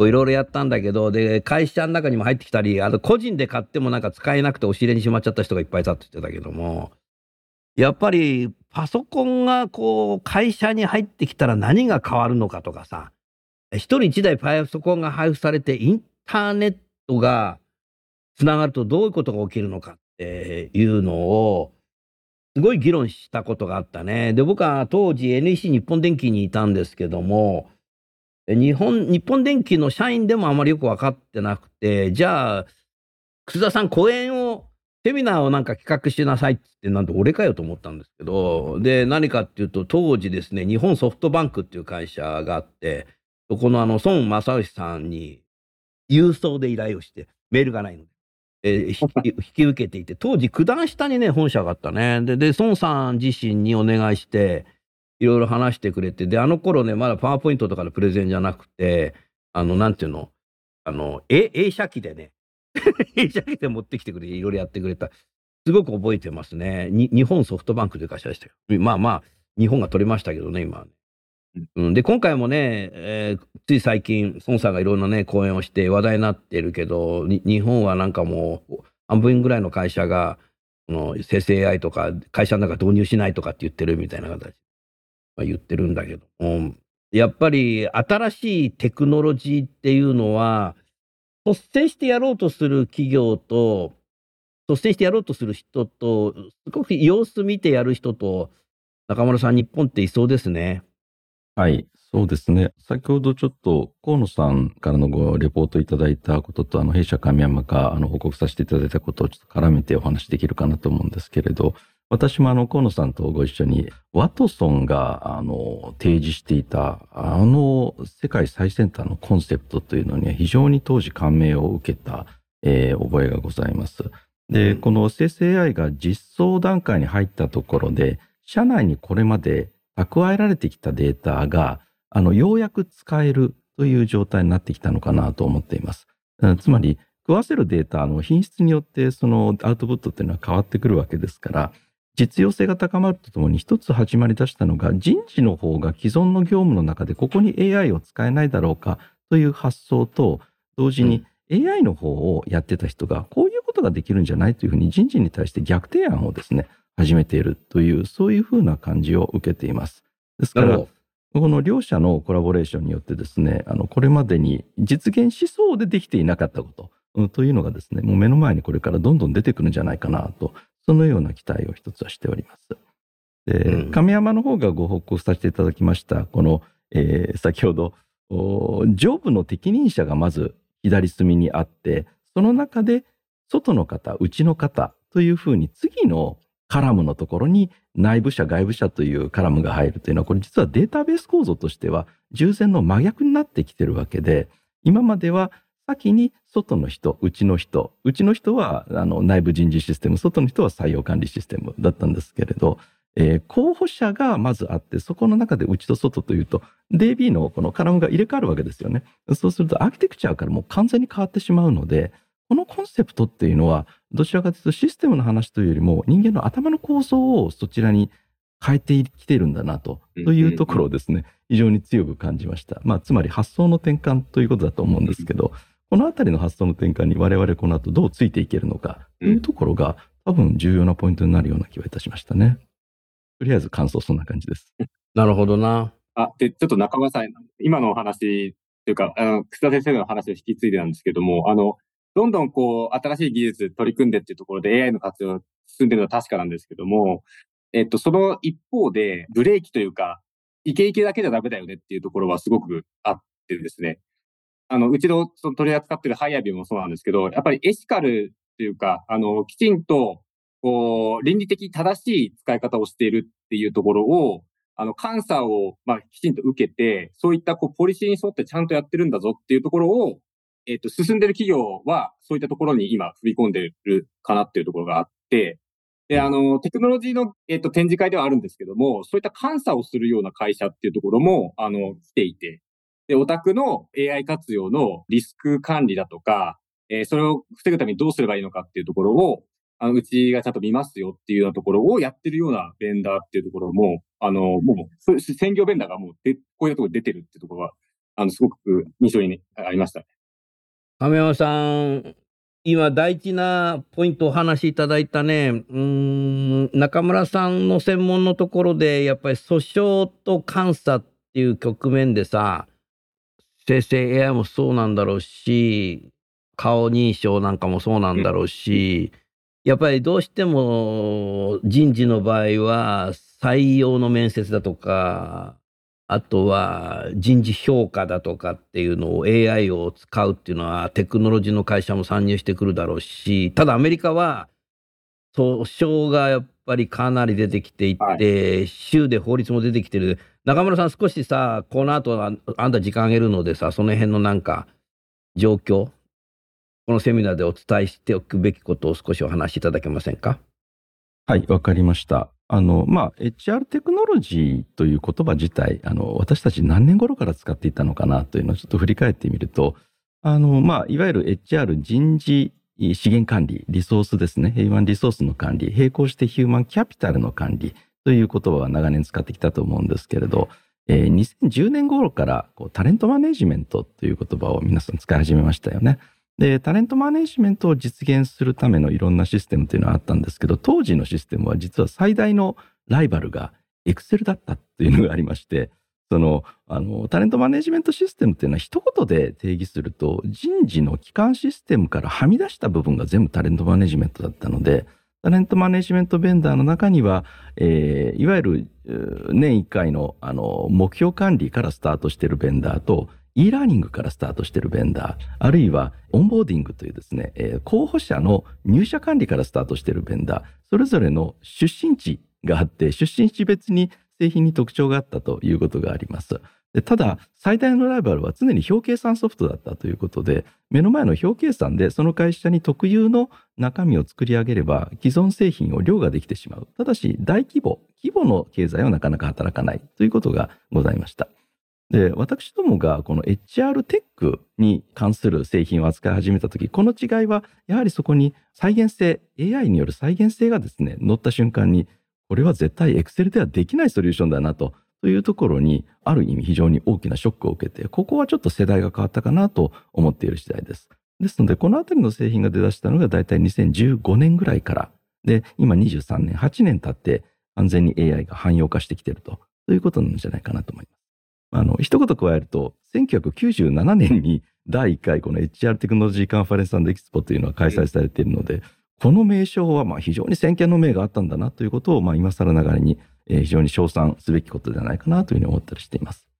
いろいろやったんだけど、で、会社の中にも入ってきたり、あと個人で買ってもなんか使えなくて押し入れにしまっちゃった人がいっぱいいたって言ってたけども、やっぱりパソコンがこう会社に入ってきたら何が変わるのかとかさ、一人一台パソコンが配布されてインターネットがつながるとどういうことが起きるのかっていうのをすごい議論したことがあったね。で、僕は当時 NEC 日本電機にいたんですけども、日本、日本電機の社員でもあまりよく分かってなくて、じゃあ、楠田さん講演を、セミナーをなんか企画しなさいってって、なんで俺かよと思ったんですけど、で、何かっていうと、当時ですね、日本ソフトバンクっていう会社があって、そこのあの、孫正義さんに郵送で依頼をして、メールがないので、えー <laughs> 引き受けていて、当時九段下にね、本社があったね。で、で、孫さん自身にお願いして、いろいろ話してくれて、で、あの頃ね、まだパワーポイントとかのプレゼンじゃなくて、あの、なんていうの、あの、え映写機でね、映写機で持ってきてくれて、いろいろやってくれた。すごく覚えてますね。に日本ソフトバンクという会社でしたよ。まあまあ、日本が取れましたけどね、今。うん、で、今回もね、えーつい最近、孫さんがいろんなね、講演をして話題になってるけど、日本はなんかもう、半分ぐらいの会社が、この生成 AI とか、会社の中導入しないとかって言ってるみたいな形、まあ、言ってるんだけども、やっぱり新しいテクノロジーっていうのは、率先してやろうとする企業と、率先してやろうとする人と、すごく様子見てやる人と、中村さん、日本っていそうですね。はい、そうですね。先ほどちょっと河野さんからのごレポートいただいたことと、あの、弊社神山があの報告させていただいたことをちょっと絡めてお話しできるかなと思うんですけれど、私もあの、河野さんとご一緒に、ワトソンが、あの、提示していた、あの、世界最先端のコンセプトというのには非常に当時感銘を受けた、えー、覚えがございます。で、この生成 AI が実装段階に入ったところで、社内にこれまで蓄えられてきたデータが、あの、ようやく使えるという状態になってきたのかなと思っています。つまり、食わせるデータの品質によってそのアウトプットっていうのは変わってくるわけですから、実用性が高まるとともに一つ始まり出したのが人事の方が既存の業務の中でここに AI を使えないだろうかという発想と同時に AI の方をやってた人がこういうことができるんじゃないというふうに人事に対して逆提案をですね始めているというそういうふうな感じを受けています。ですからこの両者のコラボレーションによってですねあのこれまでに実現しそうでできていなかったことというのがですねもう目の前にこれからどんどん出てくるんじゃないかなとそのような期待を一つはしております。で、うん、亀山の方がご報告させていただきました、この、えー、先ほど、上部の適任者がまず左隅にあって、その中で外の方、内の方というふうに次のカラムのところに内部者、外部者というカラムが入るというのは、これ実はデータベース構造としては従前の真逆になってきてるわけで、今までは先に外の人、うちの人、うちの人はあの内部人事システム、外の人は採用管理システムだったんですけれど、えー、候補者がまずあって、そこの中で内と外というと、DB のこのカラムが入れ替わるわけですよね。そうするとアーキテクチャからもう完全に変わってしまうので、このコンセプトっていうのは、どちらかというとシステムの話というよりも人間の頭の構造をそちらに変えてきてるんだなと、というところをですね、非常に強く感じました。まあ、つまり発想の転換ということだと思うんですけど、このあたりの発想の転換に我々この後どうついていけるのかというところが、多分重要なポイントになるような気はいたしましたね。とりあえず感想そんな感じです。なるほどな。あ、で、ちょっと中間さん、今のお話というか、あの、楠田先生の話を引き継いでなんですけども、あの、どんどんこう、新しい技術取り組んでっていうところで AI の活用進んでるのは確かなんですけども、えっと、その一方で、ブレーキというか、イケイケだけじゃダメだよねっていうところはすごくあってですね。あの、うちのその取り扱ってるハイアビもそうなんですけど、やっぱりエシカルっていうか、あの、きちんと、こう、倫理的正しい使い方をしているっていうところを、あの、監査を、まあ、きちんと受けて、そういった、こう、ポリシーに沿ってちゃんとやってるんだぞっていうところを、えっ、と、進んでる企業は、そういったところに今、踏み込んでるかなっていうところがあって、で、あの、テクノロジーの、えっ、と、展示会ではあるんですけども、そういった監査をするような会社っていうところも、あの、来ていて、で、オタクの AI 活用のリスク管理だとか、えー、それを防ぐためにどうすればいいのかっていうところを、あの、うちがちゃんと見ますよっていうようなところをやってるようなベンダーっていうところも、あの、もう、専業ベンダーがもうで、こういうところに出てるっていうところは、あの、すごく印象に、ね、ありましたね。亀山さん、今大事なポイントお話しいただいたね、うん、中村さんの専門のところで、やっぱり訴訟と監査っていう局面でさ、生成 AI もそうなんだろうし、顔認証なんかもそうなんだろうし、やっぱりどうしても人事の場合は採用の面接だとか、あとは人事評価だとかっていうのを AI を使うっていうのはテクノロジーの会社も参入してくるだろうし、ただアメリカは訴訟がやっぱりかなり出てきていて、はい、州で法律も出てきてる。中村さん、少しさ、この後ああんた時間あげるのでさ、その辺のなんか、状況、このセミナーでお伝えしておくべきことを少しお話しいただけませんか？はい、わかりました。あの、まあ、HR テクノロジーという言葉自体、あの、私たち何年頃から使っていたのかなというのをちょっと振り返ってみると、あの、まあ、いわゆる HR 人事資源管理、リソースですね、平和リソースの管理、並行してヒューマンキャピタルの管理、という言葉は長年使ってきたと思うんですけれど、えー、2010年頃からこうタレントマネジメントという言葉を皆さん使い始めましたよね。で、タレントマネジメントを実現するためのいろんなシステムというのはあったんですけど、当時のシステムは実は最大のライバルが Excel だったというのがありまして、その、あの、タレントマネジメントシステムっていうのは一言で定義すると、人事の基幹システムからはみ出した部分が全部タレントマネジメントだったので、タレントマネジメントベンダーの中には、えー、いわゆる年1回のあの目標管理からスタートしているベンダーと、e ラーニングからスタートしているベンダー、あるいはオンボーディングというですね、えー候補者の入社管理からスタートしているベンダー、それぞれの出身地があって、出身地別に製品に特徴があったということがあります。でただ、最大のライバルは常に表計算ソフトだったということで、目の前の表計算でその会社に特有の中身を作り上げれば、既存製品を量ができてしまう。ただし、大規模、規模の経済はなかなか働かないということがございました。で、私どもがこの HR テックに関する製品を扱い始めたとき、この違いは、やはりそこに再現性、AI による再現性がですね、乗った瞬間に、これは絶対 Excel ではできないソリューションだなと、というところに、ある意味非常に大きなショックを受けて、ここはちょっと世代が変わったかなと思っている次第です。ですので、このあたりの製品が出だしたのが大体2015年ぐらいから、で、今23年、8年経って、完全に AI が汎用化してきていると、ということなんじゃないかなと思います。あの、一言加えると、1997年に第1回この HR テクノロジーカンファレンスエキスポというのは開催されているので、この名称はまあ非常に先見の明があったんだなということを、まあ今更ながらに、非常に称賛すべきことではないかなというふうに思ったりしています。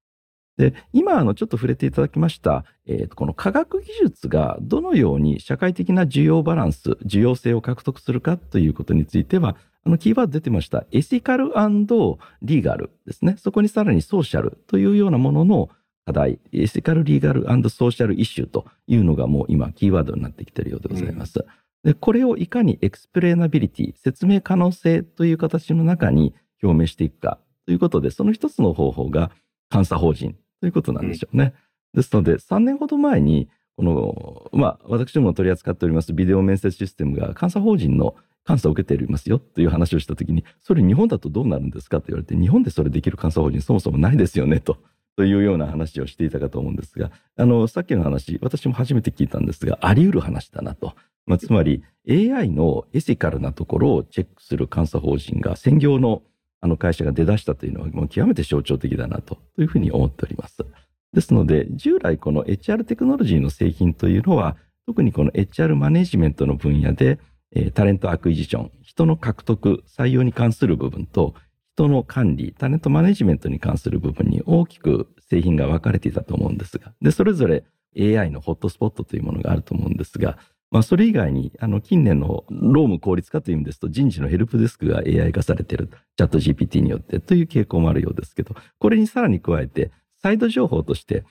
で、今、あの、ちょっと触れていただきました、えーとこの科学技術がどのように社会的な需要バランス、需要性を獲得するかということについては、あの、キーワード出てました、 ethical legal ですね。そこにさらに social というようなものの課題、 ethical legal social issue というのがもう今、キーワードになってきているようでございます。で、これをいかに explainability、説明可能性という形の中に表明していくかということで、その一つの方法が監査法人ということなんでしょうね。ですので、3年ほど前に、この、まあ、私ども取り扱っておりますビデオ面接システムが監査法人の監査を受けていますよという話をしたときに、それ日本だとどうなるんですかと言われて、日本でそれできる監査法人そもそもないですよねと。というような話をしていたかと思うんですが、あの、さっきの話、私も初めて聞いたんですが、あり得る話だなと。まあ、つまり、AI のエシカルなところをチェックする監査法人が専業のあの会社が出だしたというのは、もう極めて象徴的だなと、いうふうに思っております。ですので、従来この HR テクノロジーの製品というのは、特にこの HR マネジメントの分野で、え talent acquisition、人の獲得、採用に関する部分と、人の管理、タレントマネジメントに関する部分に大きく製品が分かれていたと思うんですが、で、それぞれ AI のホットスポットというものがあると思うんですが、まあ、それ以外に、あの、近年の労務効率化という意味ですと、人事のヘルプデスクが AI 化されている、チャット GPT によってという傾向もあるようですけど、これにさらに加えて、サイド情報として、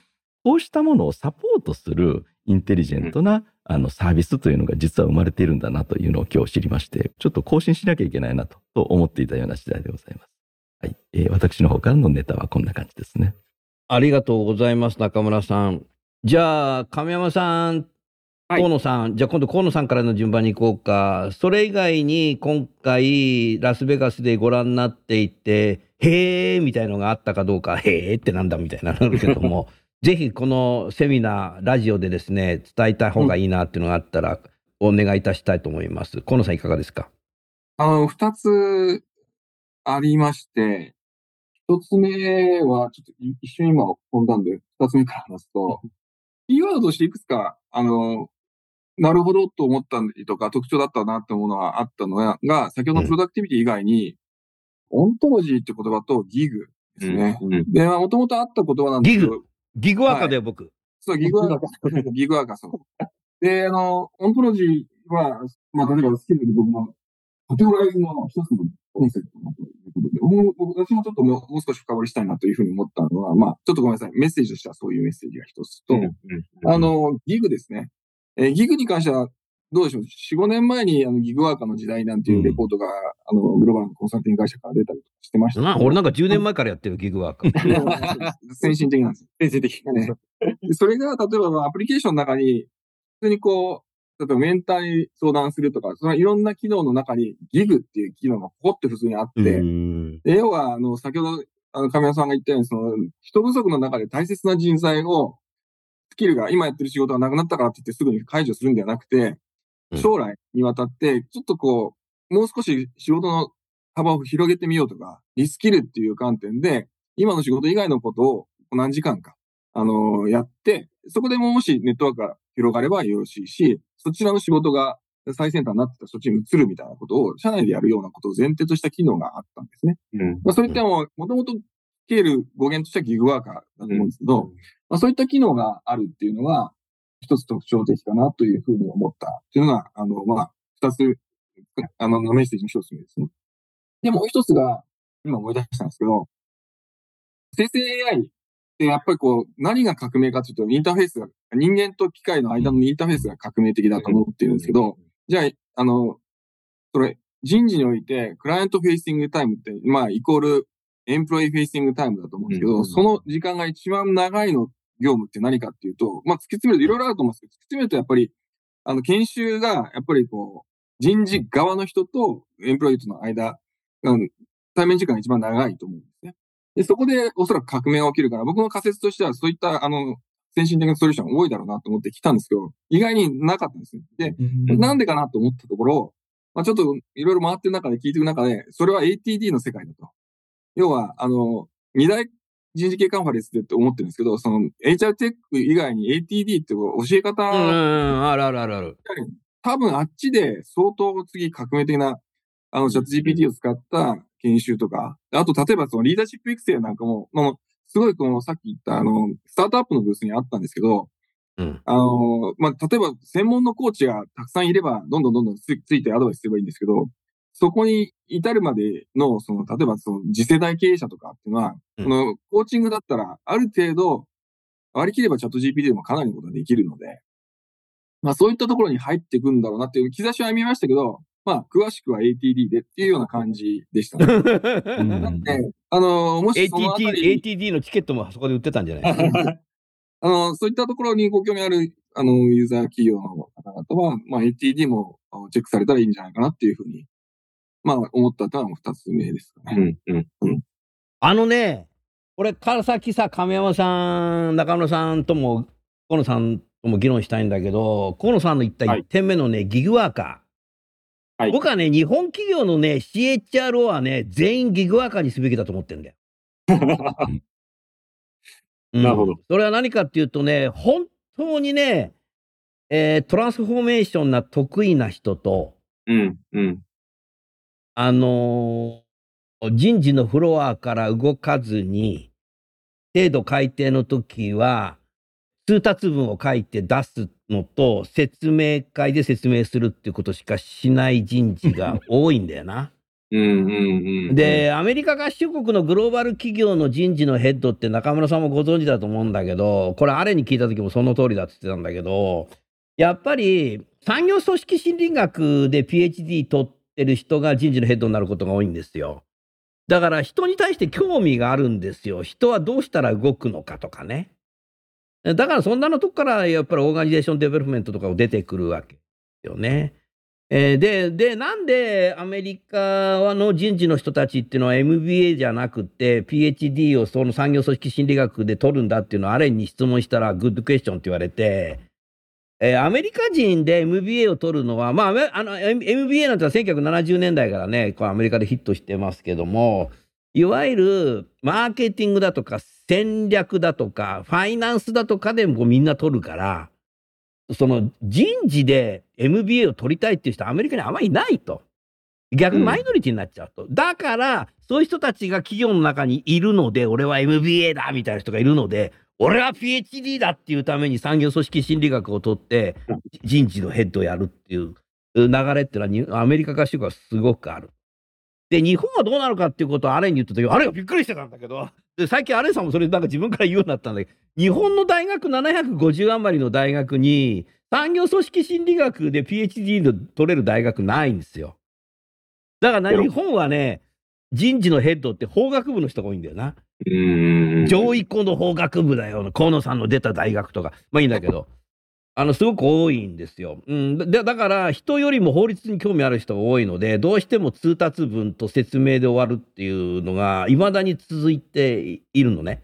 こうしたものをサポートするインテリジェントな、あのサービスというのが実は生まれているんだなというのを今日知りまして、ちょっと更新しなきゃいけないなとと思っていたような次第でございます。はい。えー私の方からのネタはこんな感じですね。ありがとうございます、中村さん。じゃあ、亀山さん、はい。河野さん、じゃあ今度河野さんからの順番に行こうか。それ以外に今回、ラスベガスでご覧になっていて、へーみたいのがあったかどうか、へーってなんだみたいなのがあるけども、<laughs> ぜひこのセミナー、ラジオでですね、伝えたい方がいいなっていうのがあったら、お願いいたしたいと思います。河野さんいかがですか？あの、二つありまして、一つ目は、ちょっとい一瞬今飛んだんで、二つ目から話すと、<laughs> キーワードとしていくつか、あの、なるほどと思ったりとか、特徴だったなって思うのがあったのが、が先ほどの productivity 以外に、オントロジーって言葉とギグですね。うんで、まあ、もともとあった言葉なんですけど、ギグワーカーだよ、僕。そう、ギグワーカー。ギグワーカー、そう。で、あの、オントロジーは、まあ、例えばスキルで僕のカテゴライズの一つのコンセプトだということで、私もちょっともうもう少し深掘りしたいなというふうに思ったのは、まあ、ちょっとごめんなさい。メッセージとしてはそういうメッセージが一つと、あ、の、ギグですね。えーギグに関しては、どうでしょう？4、5年前にあのギグワーカーの時代なんていうレポートが、あの、グローバルのコンサルティング会社から出たりしてました俺なんか10年前からやってるギグワーカー。<laughs> 先進的なんです。先生的。ねでそれが、例えばアプリケーションの中に、普通にこう、例えばメンターに相談するとか、そのいろんな機能の中にギグっていう機能がポコって普通にあって、で要は、あの、先ほど、あの、亀山さんが言ったように、その、人不足の中で大切な人材を、スキルが今やってる仕事がなくなったからって言ってすぐに解除するんではなくて、うん将来にわたって、ちょっとこう、もう少し仕事の幅を広げてみようとか、リスキルっていう観点で、今の仕事以外のことを何時間か、あのやって、そこでもしネットワークが広がればよろしいし、そちらの仕事が最先端になってたらそっちに移るみたいなことを、社内でやるようなことを前提とした機能があったんですね。うん。まあ、それってもう、もともとスケール語源としてはギグワーカーだと思うんですけど、まあ、そういった機能があるっていうのが、一つ特徴的かなというふうに思ったっていうのが、あの、まあ、二つ、あの、メッセージの一つ目ですね。で、もう一つが、今思い出したんですけど、生成 AI ってやっぱりこう、何が革命かというと、インターフェースが、人間と機械の間のインターフェースが革命的だと思ってるんですけど、じゃあ、あの、それ、人事において、 client facing time って、まあ、イコール、 employee facing time だと思うんですけど、その時間が一番長いの業務って何かっていうと、まあ、突き詰めるといろいろあると思うんですけど、突き詰めるとやっぱり、あの、研修が、やっぱりこう、人事側の人とエンプロイとの間、うん、対面時間が一番長いと思うんですね。で、そこでおそらく革命が起きるから、僕の仮説としてはそういった、あの、先進的なソリューション多いだろうなと思ってきたんですけど、意外になかったんですね。で、なんでかなと思ったところ、まあ、ちょっといろいろ回ってる中で聞いていく中で、それは ATD の世界だと。要は、あの、二大人事系カンファレンスでって思ってるんですけど、その HR テック以外に ATD って教え方、うん、うんあるあるあるある。多分あっちで相当次革命的な、あの、チャット GPT を使った研修とか、あと例えばそのリーダーシップ育成なんかも、まあ、すごいこのさっき言ったあの、スタートアップのブースにあったんですけど、うん。あの、まあ、例えば専門のコーチがたくさんいれば、どんどんどんどんつついてアドバイスすればいいんですけど、そこに至るまでの、その、例えばその次世代経営者とかっていうのは、うんこのコーチングだったら、ある程度、割り切ればチャット GPT でもかなりのことができるので、まあそういったところに入っていくんだろうなっていう兆しは見ましたけど、まあ詳しくは ATD でっていうような感じでしたね。<laughs> うんであの、もしそのあた ATT、り ATD のチケットもそこで売ってたんじゃない？ですか。あの、そういったところにご興味ある、あの、ユーザー企業の方々は、まあ、ATD もチェックされたらいいんじゃないかなっていうふうに、まあ、思ったとは二つ目ですかね。うん、うん。あのね、俺からさ亀山さん、中村さんとも、河野さんとも議論したいんだけど、河野さんの言ったはい1点目のね、ギグワーカー。はい僕はね、日本企業のね、CHRO はね、全員ギグワーカーにすべきだと思ってるんだよ。<laughs> うんなるほど。それは何かっていうとね、本当にね、えートランスフォーメーションな得意な人と、うん、うん。あのー人事のフロアから動かずに、制度改定の時は、通達文を書いて出すのと、説明会で説明するっていうことしかしない人事が多いんだよな。<laughs> うん、うん、うん。で、アメリカ合衆国のグローバル企業の人事のヘッドって中村さんもご存知だと思うんだけど、これあれに聞いた時もその通りだって言ってたんだけど、やっぱり産業組織心理学で PhD 取ってる人が人事のヘッドになることが多いんですよ。だから人に対して興味があるんですよ。人はどうしたら動くのかとかね。だからそんなのとこからやっぱり organization development とかを出てくるわけですよね。えーで、で、なんでアメリカの人事の人たちっていうのは MBA じゃなくて PhD をその産業組織心理学で取るんだっていうのをアレンに質問したらグッドクエスチョンって言われて、えーアメリカ人で MBA を取るのは、まああの MBA なんてのは1970年代からね、こうアメリカでヒットしてますけども、いわゆるマーケティングだとか戦略だとかファイナンスだとかでもみんな取るから、その人事で MBA を取りたいっていう人はアメリカにあんまりいないと。逆にマイノリティになっちゃうと。だから、そういう人たちが企業の中にいるので、俺は MBA だみたいな人がいるので、俺は PhD だっていうために産業組織心理学を取って、人事のヘッドをやるっていう流れっていうのはに、アメリカ合衆国はすごくある。で、日本はどうなるかっていうことをアレンに言った時、あれがびっくりしてたんだけど、で、最近アレンさんもそれなんか自分から言うようになったんだけど、日本の大学750余りの大学に、産業組織心理学で PhD の取れる大学ないんですよ。だからな、ゼロ日本はね、人事のヘッドって法学部の人が多いんだよな。上位校の法学部だよ。河野さんの出た大学とか。まあいいんだけど。あの、すごく多いんですよ。うん。で、だから、人よりも法律に興味ある人が多いので、どうしても通達文と説明で終わるっていうのが、未だに続いているのね。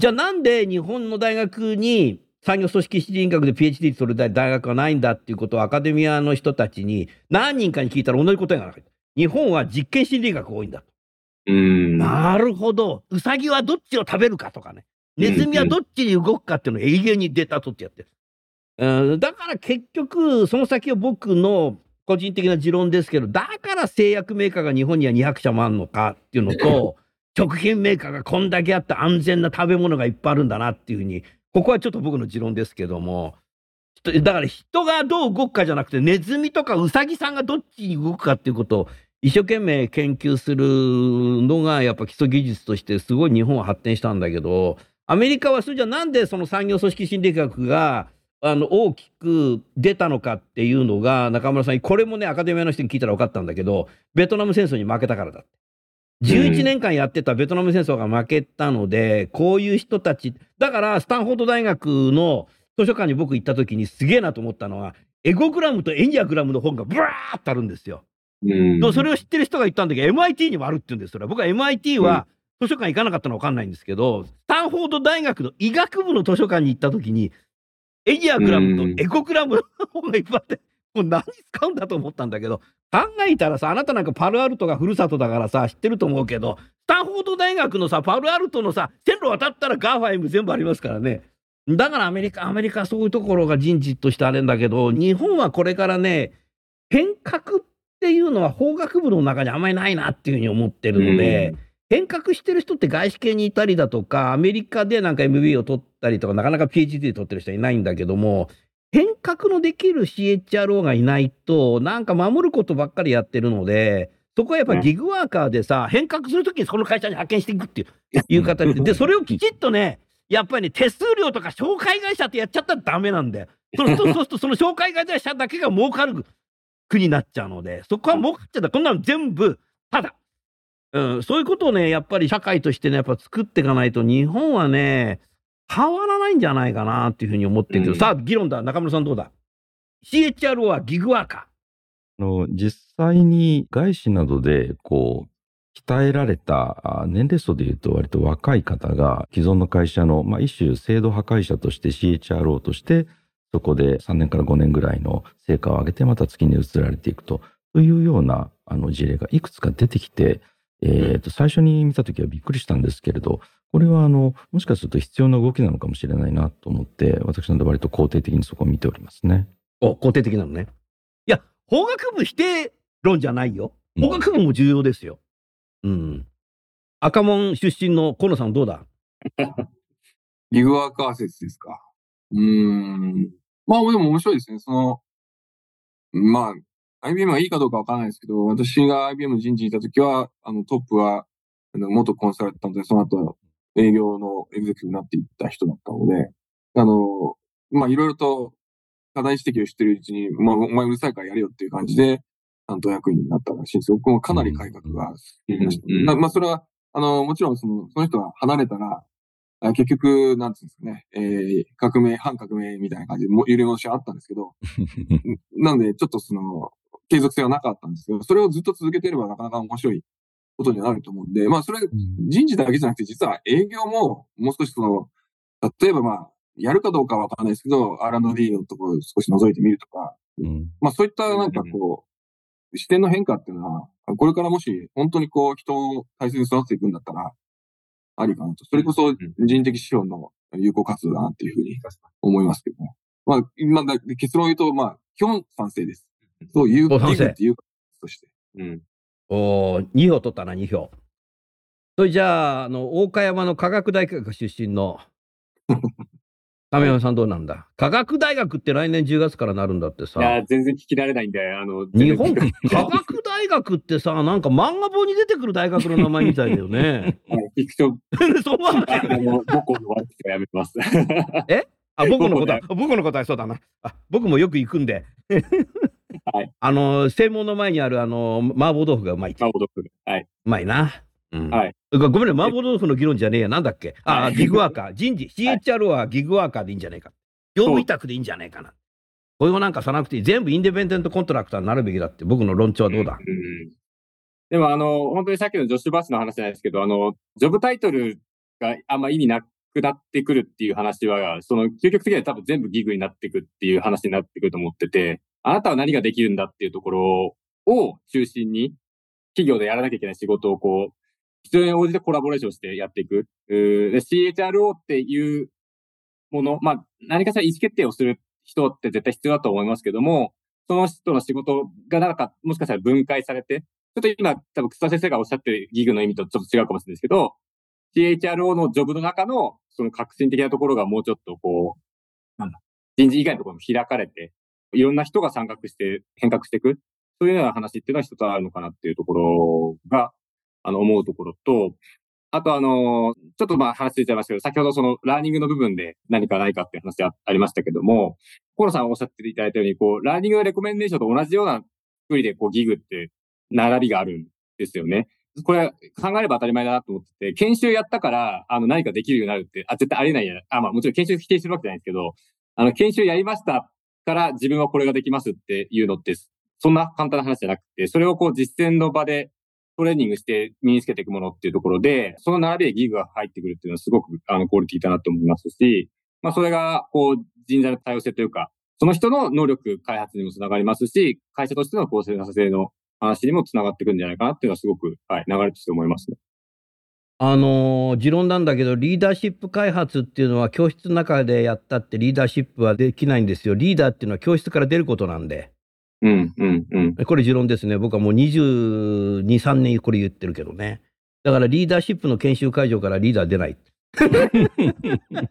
じゃあなんで日本の大学に産業組織心理学で PhD 取る大学がないんだっていうことをアカデミアの人たちに何人かに聞いたら同じ答えがなかった。日本は実験心理学多いんだ。うん。なるほど。ウサギはどっちを食べるかとかね。ネズミはどっちに動くかっていうのを永遠にデータ取ってやってる。うん、だから結局、その先は僕の個人的な持論ですけど、だから製薬メーカーが日本には200社もあるのかっていうのと、<laughs> 食品メーカーがこんだけあって安全な食べ物がいっぱいあるんだなっていうふうに、ここはちょっと僕の持論ですけども、人だから人がどう動くかじゃなくて、ネズミとかウサギさんがどっちに動くかっていうことを一生懸命研究するのがやっぱ基礎技術としてすごい日本は発展したんだけど、アメリカはそれじゃなんでその産業組織心理学があの大きく出たのかっていうのが中村さんこれもねアカデミアの人に聞いたら分かったんだけどベトナム戦争に負けたからだって。11年間やってたベトナム戦争が負けたので、こういう人たち、だからスタンフォード大学の図書館に僕行った時にすげえなと思ったのは、エゴグラムとエニアグラムの本がブワーってあるんですよ。それを知ってる人が言ったんだけど、MIT にもあるって言うんです、それは。僕は MIT は図書館行かなかったのは分かんないんですけど、スタンフォード大学の医学部の図書館に行った時に、エニアグラムとエゴグラムの本がいっぱいあって、もう何使うんだと思ったんだけど、考えたらさ、あなたなんかパロアルトがふるさとだからさ、知ってると思うけど、スタンフォード大学のさ、パロアルトのさ、線路渡ったら GAFAM 全部ありますからね。だからアメリカ、アメリカはそういうところが人事としてあれんだけど、日本はこれからね、変革っていうのは法学部の中にあんまりないなっていうふうに思ってるので、変革してる人って外資系にいたりだとか、アメリカでなんか MBA を取ったりとか、なかなか PhD 取ってる人はいないんだけども、変革のできる CHRO がいないと、なんか守ることばっかりやってるので、そこはやっぱりギグワーカーでさ、変革するときにその会社に派遣していくっていういう形で、で、それをきちっとね、やっぱりね、手数料とか紹介会社ってやっちゃったらダメなんだよ。そうすると、そうするとその紹介会社だけが儲かる国になっちゃうので、そこは儲かっちゃった。こんなの全部、ただ。うん、そういうことをね、やっぱり社会としてね、やっぱ作っていかないと、日本はね、変わらないんじゃないかなっていうふうに思ってるけど、うんさあ、議論だ。中村さんどうだ ?CHRO はギグワーカあの実際に外資などで、こう、鍛えられたあ年齢層でいうと割と若い方が既存の会社の、まあ、一種制度破壊者として CHRO としてそこで3年から5年ぐらいの成果を上げてまた月に移られていくとというようなあの事例がいくつか出てきて、えーと最初に見た時はびっくりしたんですけれどこれはあのもしかすると必要な動きなのかもしれないなと思って私なんで割と肯定的にそこを見ておりますね。ー。お、肯定的なのね。いや、法学部否定論じゃないよ。うん法学部も重要ですよ。うん。赤門出身の河野さんどうだ？ギグワーカー説ですか。うーん。まあ、でも面白いですね。その、まあ、IBM がいいかどうかわからないですけど、私が IBM 人事にいたときは、あの、トップは、あの元コンサルタントで、その後、営業のエグゼクティブになっていった人だったので、あの、まあ、いろいろと課題指摘をしてるうちに、まあ、お前うるさいからやれよっていう感じで、担当役員になったらしいんですよ。僕もかなり改革がま。あ、それは、あの、もちろん、その、その人が離れたら、結局、なんつうんですかね、えー、革命、反革命みたいな感じで、も揺れ戻しはあったんですけど、<laughs> なんで、ちょっとその、継続性はなかったんですけど、それをずっと続けてればなかなか面白いことになると思うんで、まあ、それ、人事だけじゃなくて、実は営業も、もう少しその、例えばまあ、やるかどうかはわからないですけど、R&D のところを少し覗いてみるとか、うん。まあそういったなんかこう、視点の変化っていうのは、これからもし本当にこう人を大切に育てていくんだったら、ありかなと。それこそ人的資本の有効活動だなっていうふうに思いますけどね。まあ、今だ結論を言うと、まあ、基本賛成です。そう、有効お賛成っていうとして。うん。おー2票取ったな、2票。それじゃあ、あの、大岡山の科学大学出身の、亀山さんどうなんだ？科学大学って来年10月からなるんだってさ。いや、全然聞き慣れないんで、あの、日本？科学大学ってさ、なんか漫画本に出てくる大学の名前みたいだよね。は <laughs> い聞くと、<laughs> そう思わないあの、母校の悪口はやめます。あ、<laughs> 僕のことは僕、僕のことはそうだな。あ、僕もよく行くんで。はい。あの、専門の前にある、あの、麻婆豆腐がうまいって。まあ、驚く。はい。うまいな。うん。はいごめんね、麻婆豆腐の議論じゃねえや。なんだっけ？あ、はいギグワーカー。<laughs> 人事。CHRO はギグワーカーでいいんじゃねえか。業務委託でいいんじゃねえかな。雇用なんかさなくていい全部インディペンデントコントラクターになるべきだって、僕の論調はどうだ、うんでも、あの、本当にさっきのジョシュバスの話じゃないですけど、あの、ジョブタイトルがあんま意味なくなってくるっていう話は、その、究極的には多分全部ギグになってくっていう話になってくると思ってて、あなたは何ができるんだっていうところを中心に、企業でやらなきゃいけない仕事をこう、必要に応じてコラボレーションしてやっていく。うーで CHRO っていうもの、まあ、何かしら意思決定をする人って絶対必要だと思いますけども、その人の仕事がなんか、もしかしたら分解されて、ちょっと今、多分草先生がおっしゃってるギグの意味とちょっと違うかもしれないですけど、CHRO のジョブの中の、その革新的なところがもうちょっとこう、なんだ、人事以外のところも開かれて、いろんな人が参画して変革していく。そういうような話っていうのは一つあるのかなっていうところが、あの、思うところと、あとあの、ちょっとまあ話ついちゃいましたけど、先ほどそのラーニングの部分で何かないかっていう話あありましたけども、河野さんおっしゃっていただいたように、こう、ラーニングのレコメンデーションと同じような作りで、こう、ギグって並びがあるんですよね。これ考えれば当たり前だなと思ってて、研修やったから、あの、何かできるようになるって、あ、絶対ありえないや。あ、まあもちろん研修否定するわけじゃないですけど、あの、研修やりましたから自分はこれができますっていうのって、そんな簡単な話じゃなくて、それをこう実践の場でトレーニングして身につけていくものっていうところで、その並びでギグが入ってくるっていうのはすごくあのクオリティだなと思いますし、まあそれがこう人材の多様性というか、その人の能力開発にもつながりますし、会社としての公正なさ性の話にもつながっていくんじゃないかなっていうのはすごく、はい、流れとして思いますね。あの持論なんだけど、リーダーシップ開発っていうのは教室の中でやったってリーダーシップはできないんですよ。リーダーっていうのは教室から出ることなんで。うん、うん、うん。これ持論ですね。僕はもう22、3年これ言ってるけどね。だからリーダーシップの研修会場からリーダー出ない。<laughs>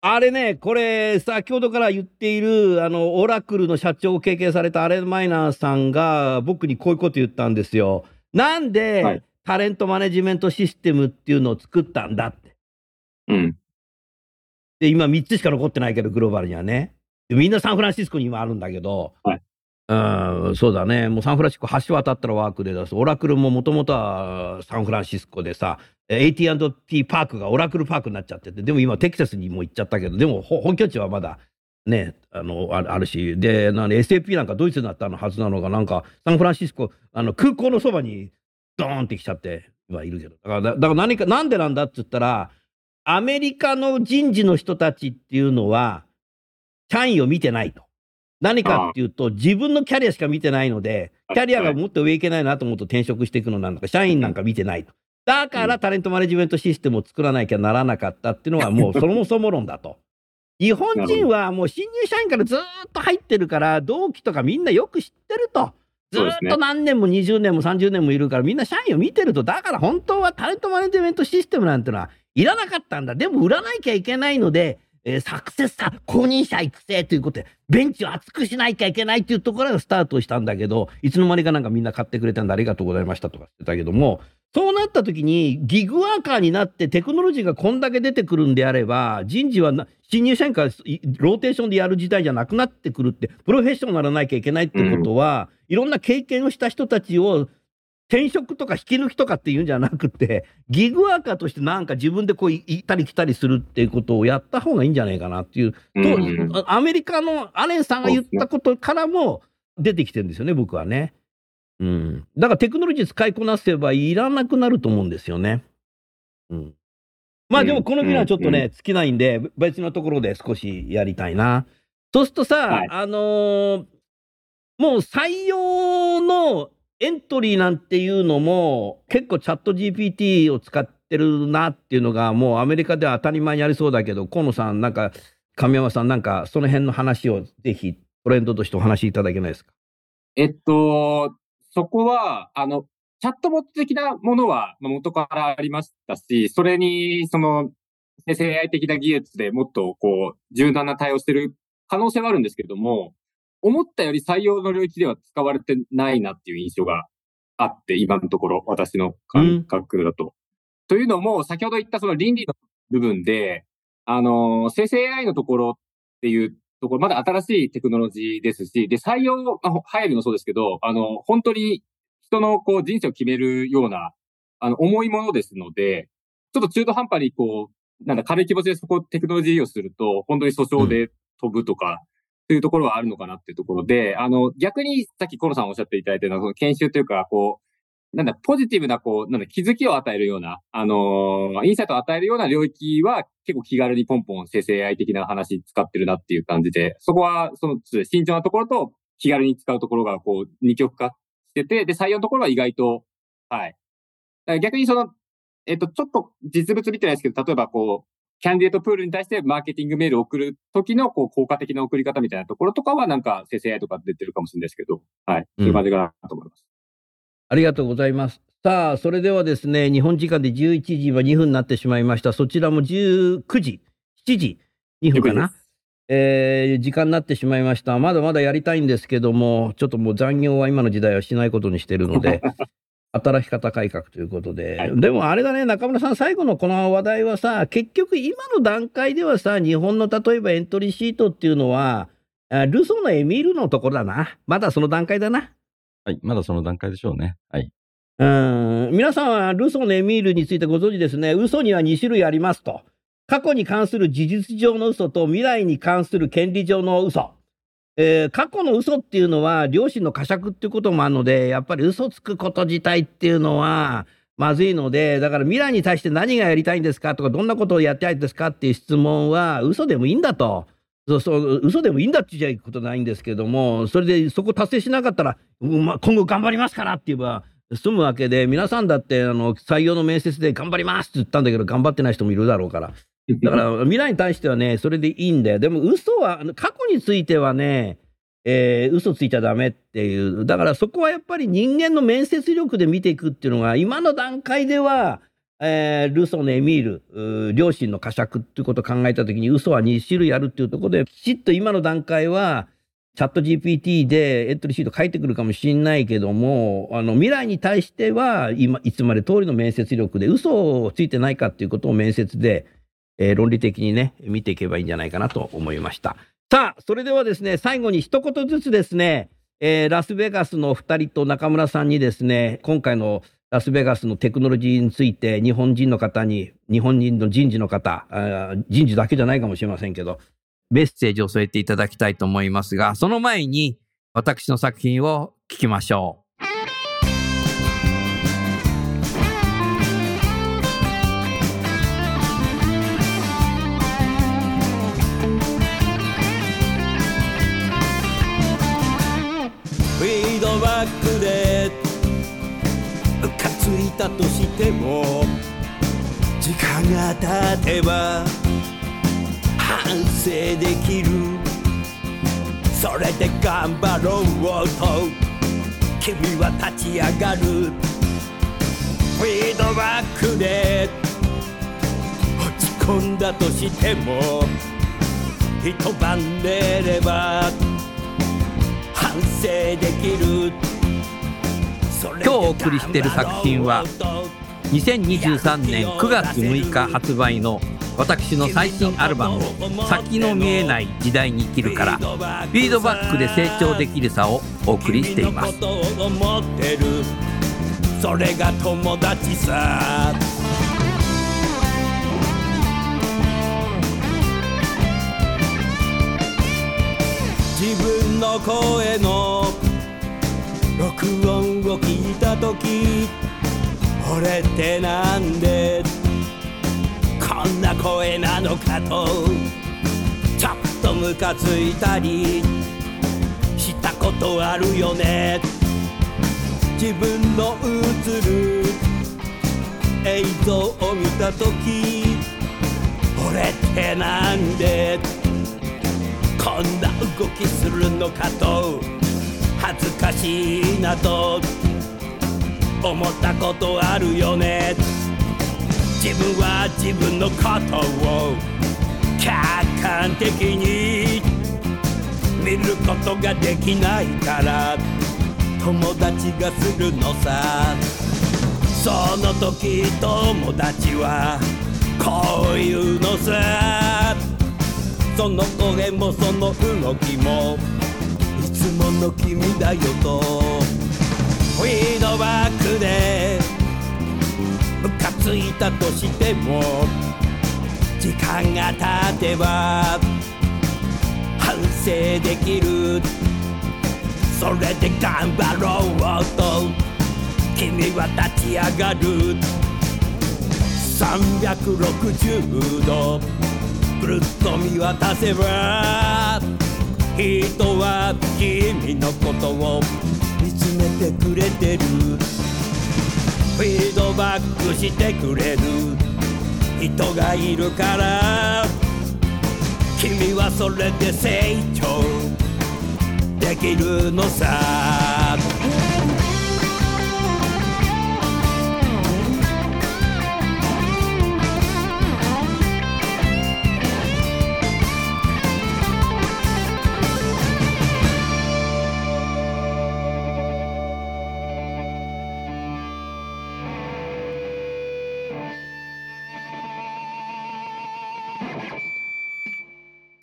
あれね、これ、先ほどから言っている、あの、オラクルの社長を経験されたアレン・マイナーさんが、僕にこういうこと言ったんですよ。なんで、はいタレントマネジメントシステムっていうのを作ったんだって。うん。で、今3つしか残ってないけど、グローバルにはね。でみんなサンフランシスコに今あるんだけど、はいうん、そうだね。もうサンフランシスコ橋渡ったらワークで出す。オラクルももともとはサンフランシスコでさ、AT&T パークがオラクルパークになっちゃってて、でも今テキサスにも行っちゃったけど、でも本拠地はまだね、あの、あるし、で、なん SAP なんかドイツになったのはずなのが、なんかサンフランシスコ、あの空港のそばにドーンって来ちゃってはいるけど。だから、だから何か、なんでなんだって言ったら、アメリカの人事の人たちっていうのは、社員を見てないと。何かっていうと、自分のキャリアしか見てないので、キャリアがもっと上いけないなと思うと転職していくのなんだか、社員なんか見てないと。だからタレントマネジメントシステムを作らなきゃならなかったっていうのはもう <laughs> そもそも論だと。日本人はもう新入社員からずーっと入ってるから、同期とかみんなよく知ってると。ずーっと何年も20年も30年もいるからみんな社員を見てると。だから本当はタレントマネジメントシステムなんてのはいらなかったんだ。でも売らなきゃいけないので、えーサクセスさ、公認者育成ということで、ベンチを厚くしなきゃいけないっていうところがスタートしたんだけど、いつの間にかなんかみんな買ってくれたんでありがとうございましたとか言ってたけども、そうなった時にギグワーカーになってテクノロジーがこんだけ出てくるんであれば、人事はな新入社員からいローテーションでやる時代じゃなくなってくるって、プロフェッショナルにならなきゃいけないってことは、いろんな経験をした人たちを転職とか引き抜きとかっていうんじゃなくて、ギグワーカーとしてなんか自分でこうい行ったり来たりするっていうことをやった方がいいんじゃないかなっていう、うんとアメリカのアレンさんが言ったことからも出てきてるんですよね、僕はね。うん。だからテクノロジー使いこなせばいらなくなると思うんですよね。うん。まあでもこの議論はちょっとね、うん尽きないんで、別のところで少しやりたいな。そうするとさ、はいあのーもう採用のエントリーなんていうのも結構チャット GPT を使ってるなっていうのがもうアメリカでは当たり前にありそうだけど、河野さんなんか神山さんなんかその辺の話をぜひトレンドとしてお話しいただけないですか？えっと、そこは、あの、チャットボット的なものは元からありましたし、それに、その、生成 AI 的な技術でもっと、こう、柔軟な対応してる可能性はあるんですけども、思ったより採用の領域では使われてないなっていう印象があって、今のところ、私の感覚だと。というのも、先ほど言ったその倫理の部分で、あの、生成 AI のところっていうところ、まだ新しいテクノロジーですし、で、採用、あ入るのそうですけど、あの、本当に人のこう人生を決めるような、あの、重いものですので、ちょっと中途半端にこう、なんだ、軽い気持ちでそこテクノロジーをすると、本当に訴訟で飛ぶとか、というところはあるのかなっていうところで、あの、逆にさっきコロさんおっしゃっていただいたような、その研修というか、こう、なんだ、ポジティブな、こう、なんだ、気づきを与えるような、あのーインサイトを与えるような領域は、結構気軽にポンポン生成 AI 的な話使ってるなっていう感じで、そこは、その、慎重なところと、気軽に使うところが、こう、二極化してて、で、採用のところは意外と、はい。逆にその、えっと、ちょっと実物見てないですけど、例えばこう、キャンディエートプールに対してマーケティングメールを送る時の、こう、効果的な送り方みたいなところとかは、なんか、生成 AI とか出てるかもしれないですけど、はい。そういう感じかなと思います。ありがとうございます。さあ、それではですね、日本時間で11時は2分になってしまいました。そちらも19時、7時2分かな？えー、時間になってしまいました。まだまだやりたいんですけども、ちょっともう残業は今の時代はしないことにしてるので、<laughs> 働き方改革ということで、はいでもあれだね、中村さん、最後のこの話題はさ、結局今の段階ではさ、日本の例えばエントリーシートっていうのは、あルソーのエミールのところだな。まだその段階だな。はい。まだその段階でしょうね。はい。うん皆さんはルソーのエミールについてご存知ですね。嘘には2種類ありますと。過去に関する事実上の嘘と未来に関する権利上の嘘。えー過去の嘘っていうのは良心の呵責っていうこともあるので、やっぱり嘘つくこと自体っていうのはまずいので、だから未来に対して何がやりたいんですかとか、どんなことをやってたいですかっていう質問は嘘でもいいんだと。そうそう、嘘でもいいんだって言っちゃいことないんですけども、それでそこ達成しなかったら、ま、今後頑張りますからって言えば、済むわけで、皆さんだって、あの、採用の面接で頑張りますって言ったんだけど、頑張ってない人もいるだろうから。<laughs> だから、未来に対してはね、それでいいんだよ。でも、嘘は、過去についてはね、えー嘘ついちゃダメっていう。だから、そこはやっぱり人間の面接力で見ていくっていうのが、今の段階では、えールソのエミール、うー良心の呵責っていうことを考えたときに、嘘は2種類あるっていうところで、きちっと今の段階は、チャット GPT でエントリーシート書いてくるかもしれないけども、あの未来に対しては今、いつまで通りの面接力で嘘をついてないかっていうことを面接で、えー論理的にね、見ていけばいいんじゃないかなと思いました。さあ、それではですね、最後に一言ずつですね、えーラスベガスの2人と中村さんにですね、今回のラスベガスのテクノロジーについて日本人の方に、日本人の人事の方、人事だけじゃないかもしれませんけど、メッセージを添えていただきたいと思いますが、その前に私の作品を聞きましょう。ィークでムカついたとしても時間が経てば反省できる。それで頑張ろうと君は立ち上がる。フィードバックで落ち込んだとしても一晩寝れば反省できる。今日お送りしている作品は2023年9月6日発売の私の最新アルバム「先の見えない時代に生きる」からフィードバックで成長できるさをお送りしています。それが友達さ。自分の声の。録音を聞いた時俺ってなんで。こんな声なのかとちょっとムカついたり。したことあるよね。自分の映る。映像を見た時俺ってなんで。こんな動きするのかと恥ずかしいなと思ったことあるよね。自分は自分のことを客観的に見ることができないから友達がするのさ。その時友達はこういうのさ。その声もその動きも。いつもの君だよと。フィードバックで。ムカついたとしても。時間が経てば。反省できる。それで頑張ろうと。君は立ち上がる。360度。ぐるっと見渡せば人は君のことを見つめてくれてる。フィードバックしてくれる。人がいるから。君はそれで成長できるのさ。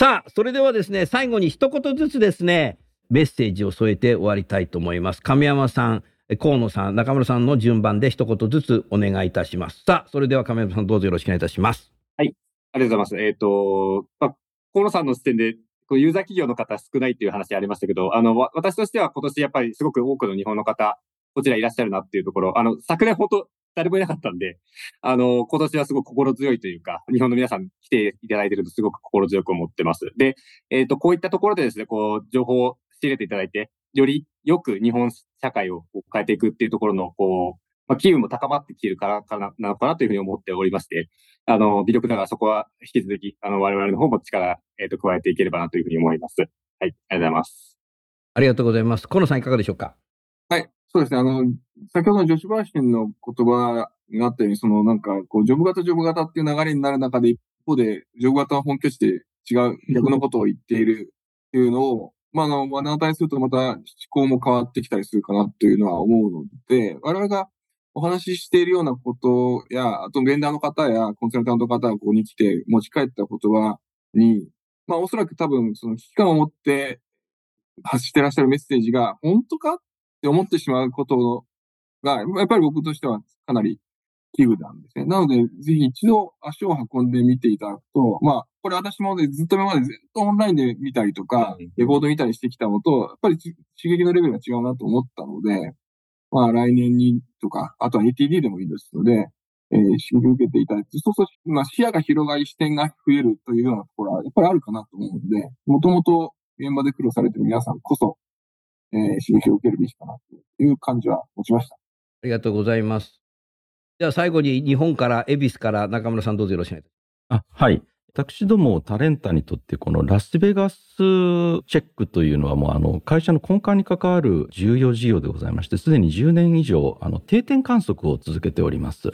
あそれではですね、最後に一言ずつですね、メッセージを添えて終わりたいと思います。亀山さん、河野さん、中村さんの順番で一言ずつお願いいたします。さあ、それでは亀山さんどうぞよろしくお願いいたします。はい。ありがとうございます。えっ、ー、と、まあ、河野さんの視点で、こうユーザー企業の方少ないっていう話ありましたけど、あの、私としては今年やっぱりすごく多くの日本の方、こちらいらっしゃるなっていうところ、あの、昨年本当誰もいなかったんで、あの、今年はすごく心強いというか、日本の皆さん来ていただいてるとすごく心強く思ってます。で、えっ、ー、と、こういったところでですね、こう、情報を仕入れていただいて、よりよく日本社会を変えていくっていうところの、こう、まあ、機運も高まってきているからかな、なのかなというふうに思っておりまして、あの、微力ながらそこは引き続き、あの、我々の方も力、えっ、ー、と、加えていければなというふうに思います。はい、ありがとうございます。ありがとうございます。河野さんいかがでしょうか、そうですね。あの、先ほどの女子林の言葉があったように、そのなんか、こう、ジョブ型、ジョブ型っていう流れになる中で、一方で、ジョブ型は本拠地で違う、逆のことを言っているっていうのを、まあ、あの、目の当たりするとまた思考も変わってきたりするかなというのは思うので、我々がお話ししているようなことや、あとベンダーの方やコンサルタントの方がここに来て持ち帰った言葉に、まあおそらく多分その危機感を持って発してらっしゃるメッセージが本当かって思ってしまうことが、やっぱり僕としてはかなり危惧なんですね。なので、ぜひ一度足を運んでみていただくと、まあ、これ私もね、ずっと今までずっとオンラインで見たりとか、レコード見たりしてきたのと、やっぱり刺激のレベルが違うなと思ったので、まあ来年にとか、あとは ATD でもいいですので、えー、刺激を受けていただいて、そうすると、まあ視野が広がり視点が増えるというようなところは、やっぱりあるかなと思うので、もともと現場で苦労されている皆さんこそ、えー、刺激を受けるべきかなという感じは持ちました。ありがとうございます。じゃあ最後に日本から、恵比寿から中村さんどうぞよろしくお願いします。あ、はい。私どもタレンタにとってこのラスベガスチェックというのはもうあの会社の根幹に関わる重要事業でございましてすでに10年以上あの定点観測を続けております。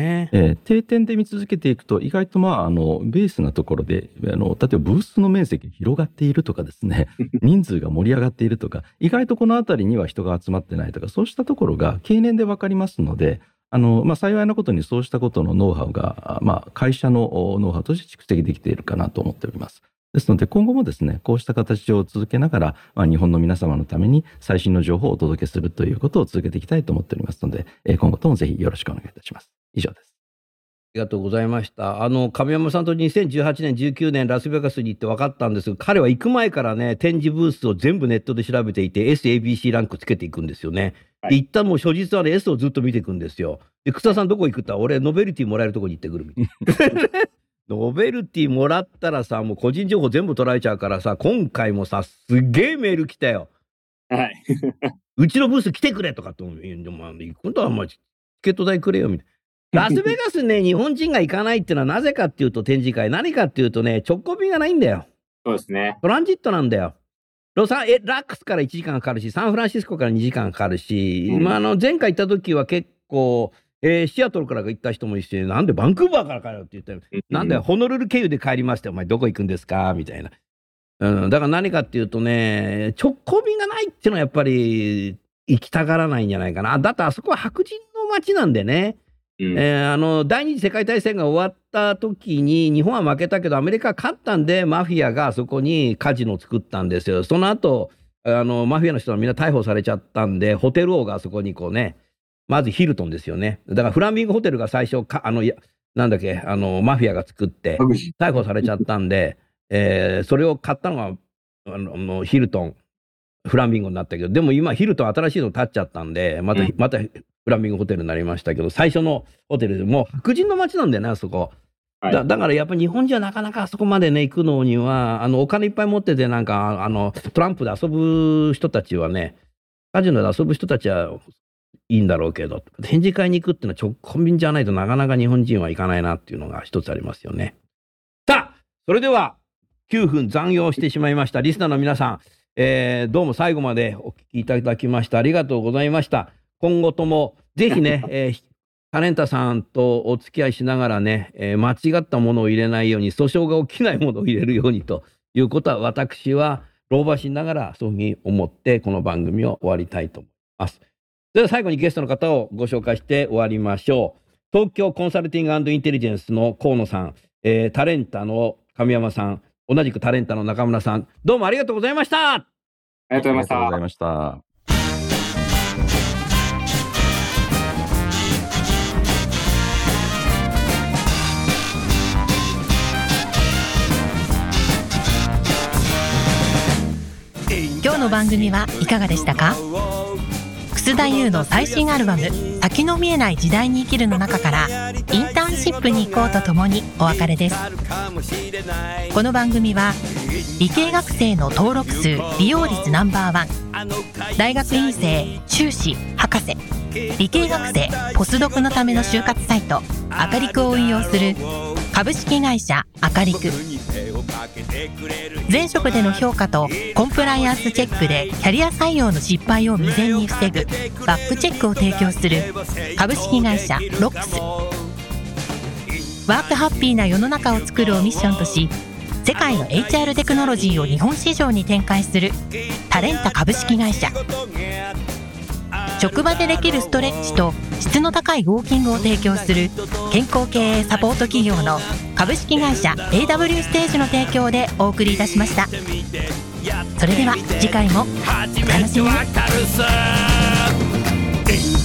えー、えー、定点で見続けていくと意外とまああのベースなところであの例えばブースの面積が広がっているとかですね <laughs> 人数が盛り上がっているとか意外とこの辺りには人が集まってないとかそうしたところが経年で分かりますのであの、まあ、幸いなことにそうしたことのノウハウが、まあ、会社のノウハウとして蓄積できているかなと思っております。ですので、今後もですね、こうした形を続けながら、まあ、日本の皆様のために最新の情報をお届けするということを続けていきたいと思っておりますので、今後ともぜひよろしくお願いいたします。以上です。ありがとうございました。あの、亀山さんと2018年、19年、ラスベガスに行って分かったんですが、彼は行く前からね、展示ブースを全部ネットで調べていて、SABC ランクつけていくんですよね。はい、行ったもう初日はね、S をずっと見ていくんですよ。で、草さんどこ行くって俺、ノベルティもらえるとこに行ってくるみたいな。<laughs> ノベルティもらったらさ、もう個人情報全部取られちゃうからさ、今回もさ、すっげえメール来たよ。はい。<laughs> うちのブース来てくれとかって思う。でも、行くんだ、お前、チケット代くれよ、みたいな。ラスベガスね、日本人が行かないっていうのはなぜかっていうと展示会、何かっていうとね、直行便がないんだよ。そうですね。トランジットなんだよ。ロサえラックスから1時間かかるし、サンフランシスコから2時間かかるし、うん、まあ、あの前回行った時は結構、えー、シアトルから行った人もいて、なんでバンクーバーから帰るって言ったら、うん、なんでホノルル経由で帰りまして、お前どこ行くんですか？みたいな。うん、だから何かっていうとね、直行便がないっていうのはやっぱり行きたがらないんじゃないかな。だってあそこは白人の街なんでね。うん、えー、あの第二次世界大戦が終わった時に日本は負けたけどアメリカは勝ったんでマフィアがそこにカジノを作ったんですよ。その後あのマフィアの人はみんな逮捕されちゃったんでホテル王がそこにこうねまずヒルトンですよね。だからフランミングホテルが最初かあのなんだっけあのマフィアが作って逮捕されちゃったんで、えー、それを買ったのがあのヒルトンフランミンゴになったけどでも今ヒルトン新しいの建っちゃったんでまた、うん、またフラミングホテルになりましたけど、最初のホテルでもう白人の街なんだよね、あそこ。はい、だだからやっぱり日本人はなかなかあそこまでね、行くのには、あの、お金いっぱい持ってて、なんか、あの、トランプで遊ぶ人たちはね、カジノで遊ぶ人たちはいいんだろうけど、展示会に行くっていうのは直コンビニじゃないとなかなか日本人は行かないなっていうのが一つありますよね。さあ、それでは9分残業してしまいました。リスナーの皆さん、えー、どうも最後までお聞きいただきましてありがとうございました。今後ともぜひね、<laughs> えー、タレンタさんとお付き合いしながらね、えー、間違ったものを入れないように、訴訟が起きないものを入れるようにということは、私は老婆しながらそういうふうに思って、この番組を終わりたいと思います。では最後にゲストの方をご紹介して終わりましょう。東京コンサルティングインテリジェンスの河野さん、えー、タレンタの神山さん、同じくタレンタの中村さん、どうもありがとうございました。ありがとうございました。今日の番組はいかがでしたか？楠田優の最新アルバム「先の見えない時代に生きる」の中からインタシップに行こうとともにお別れです。この番組は理系学生の登録数利用率ナンバーワン大学院生修士博士理系学生ポスドクのための就活サイトアカリクを運用する株式会社アカリク前職での評価とコンプライアンスチェックでキャリア採用の失敗を未然に防ぐバックチェックを提供する株式会社ロックス。ワークハッピーな世の中を作るをミッションとし世界の HR テクノロジーを日本市場に展開するタレンタ株式会社。職場でできるストレッチと質の高いウォーキングを提供する健康経営サポート企業の株式会社 AW ステージの提供でお送りいたしました。それでは次回もお楽しみに。イン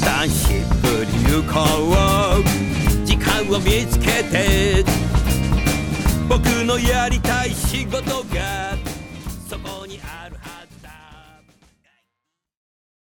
ターンシップに行間を見つけて。僕のやりたい仕事が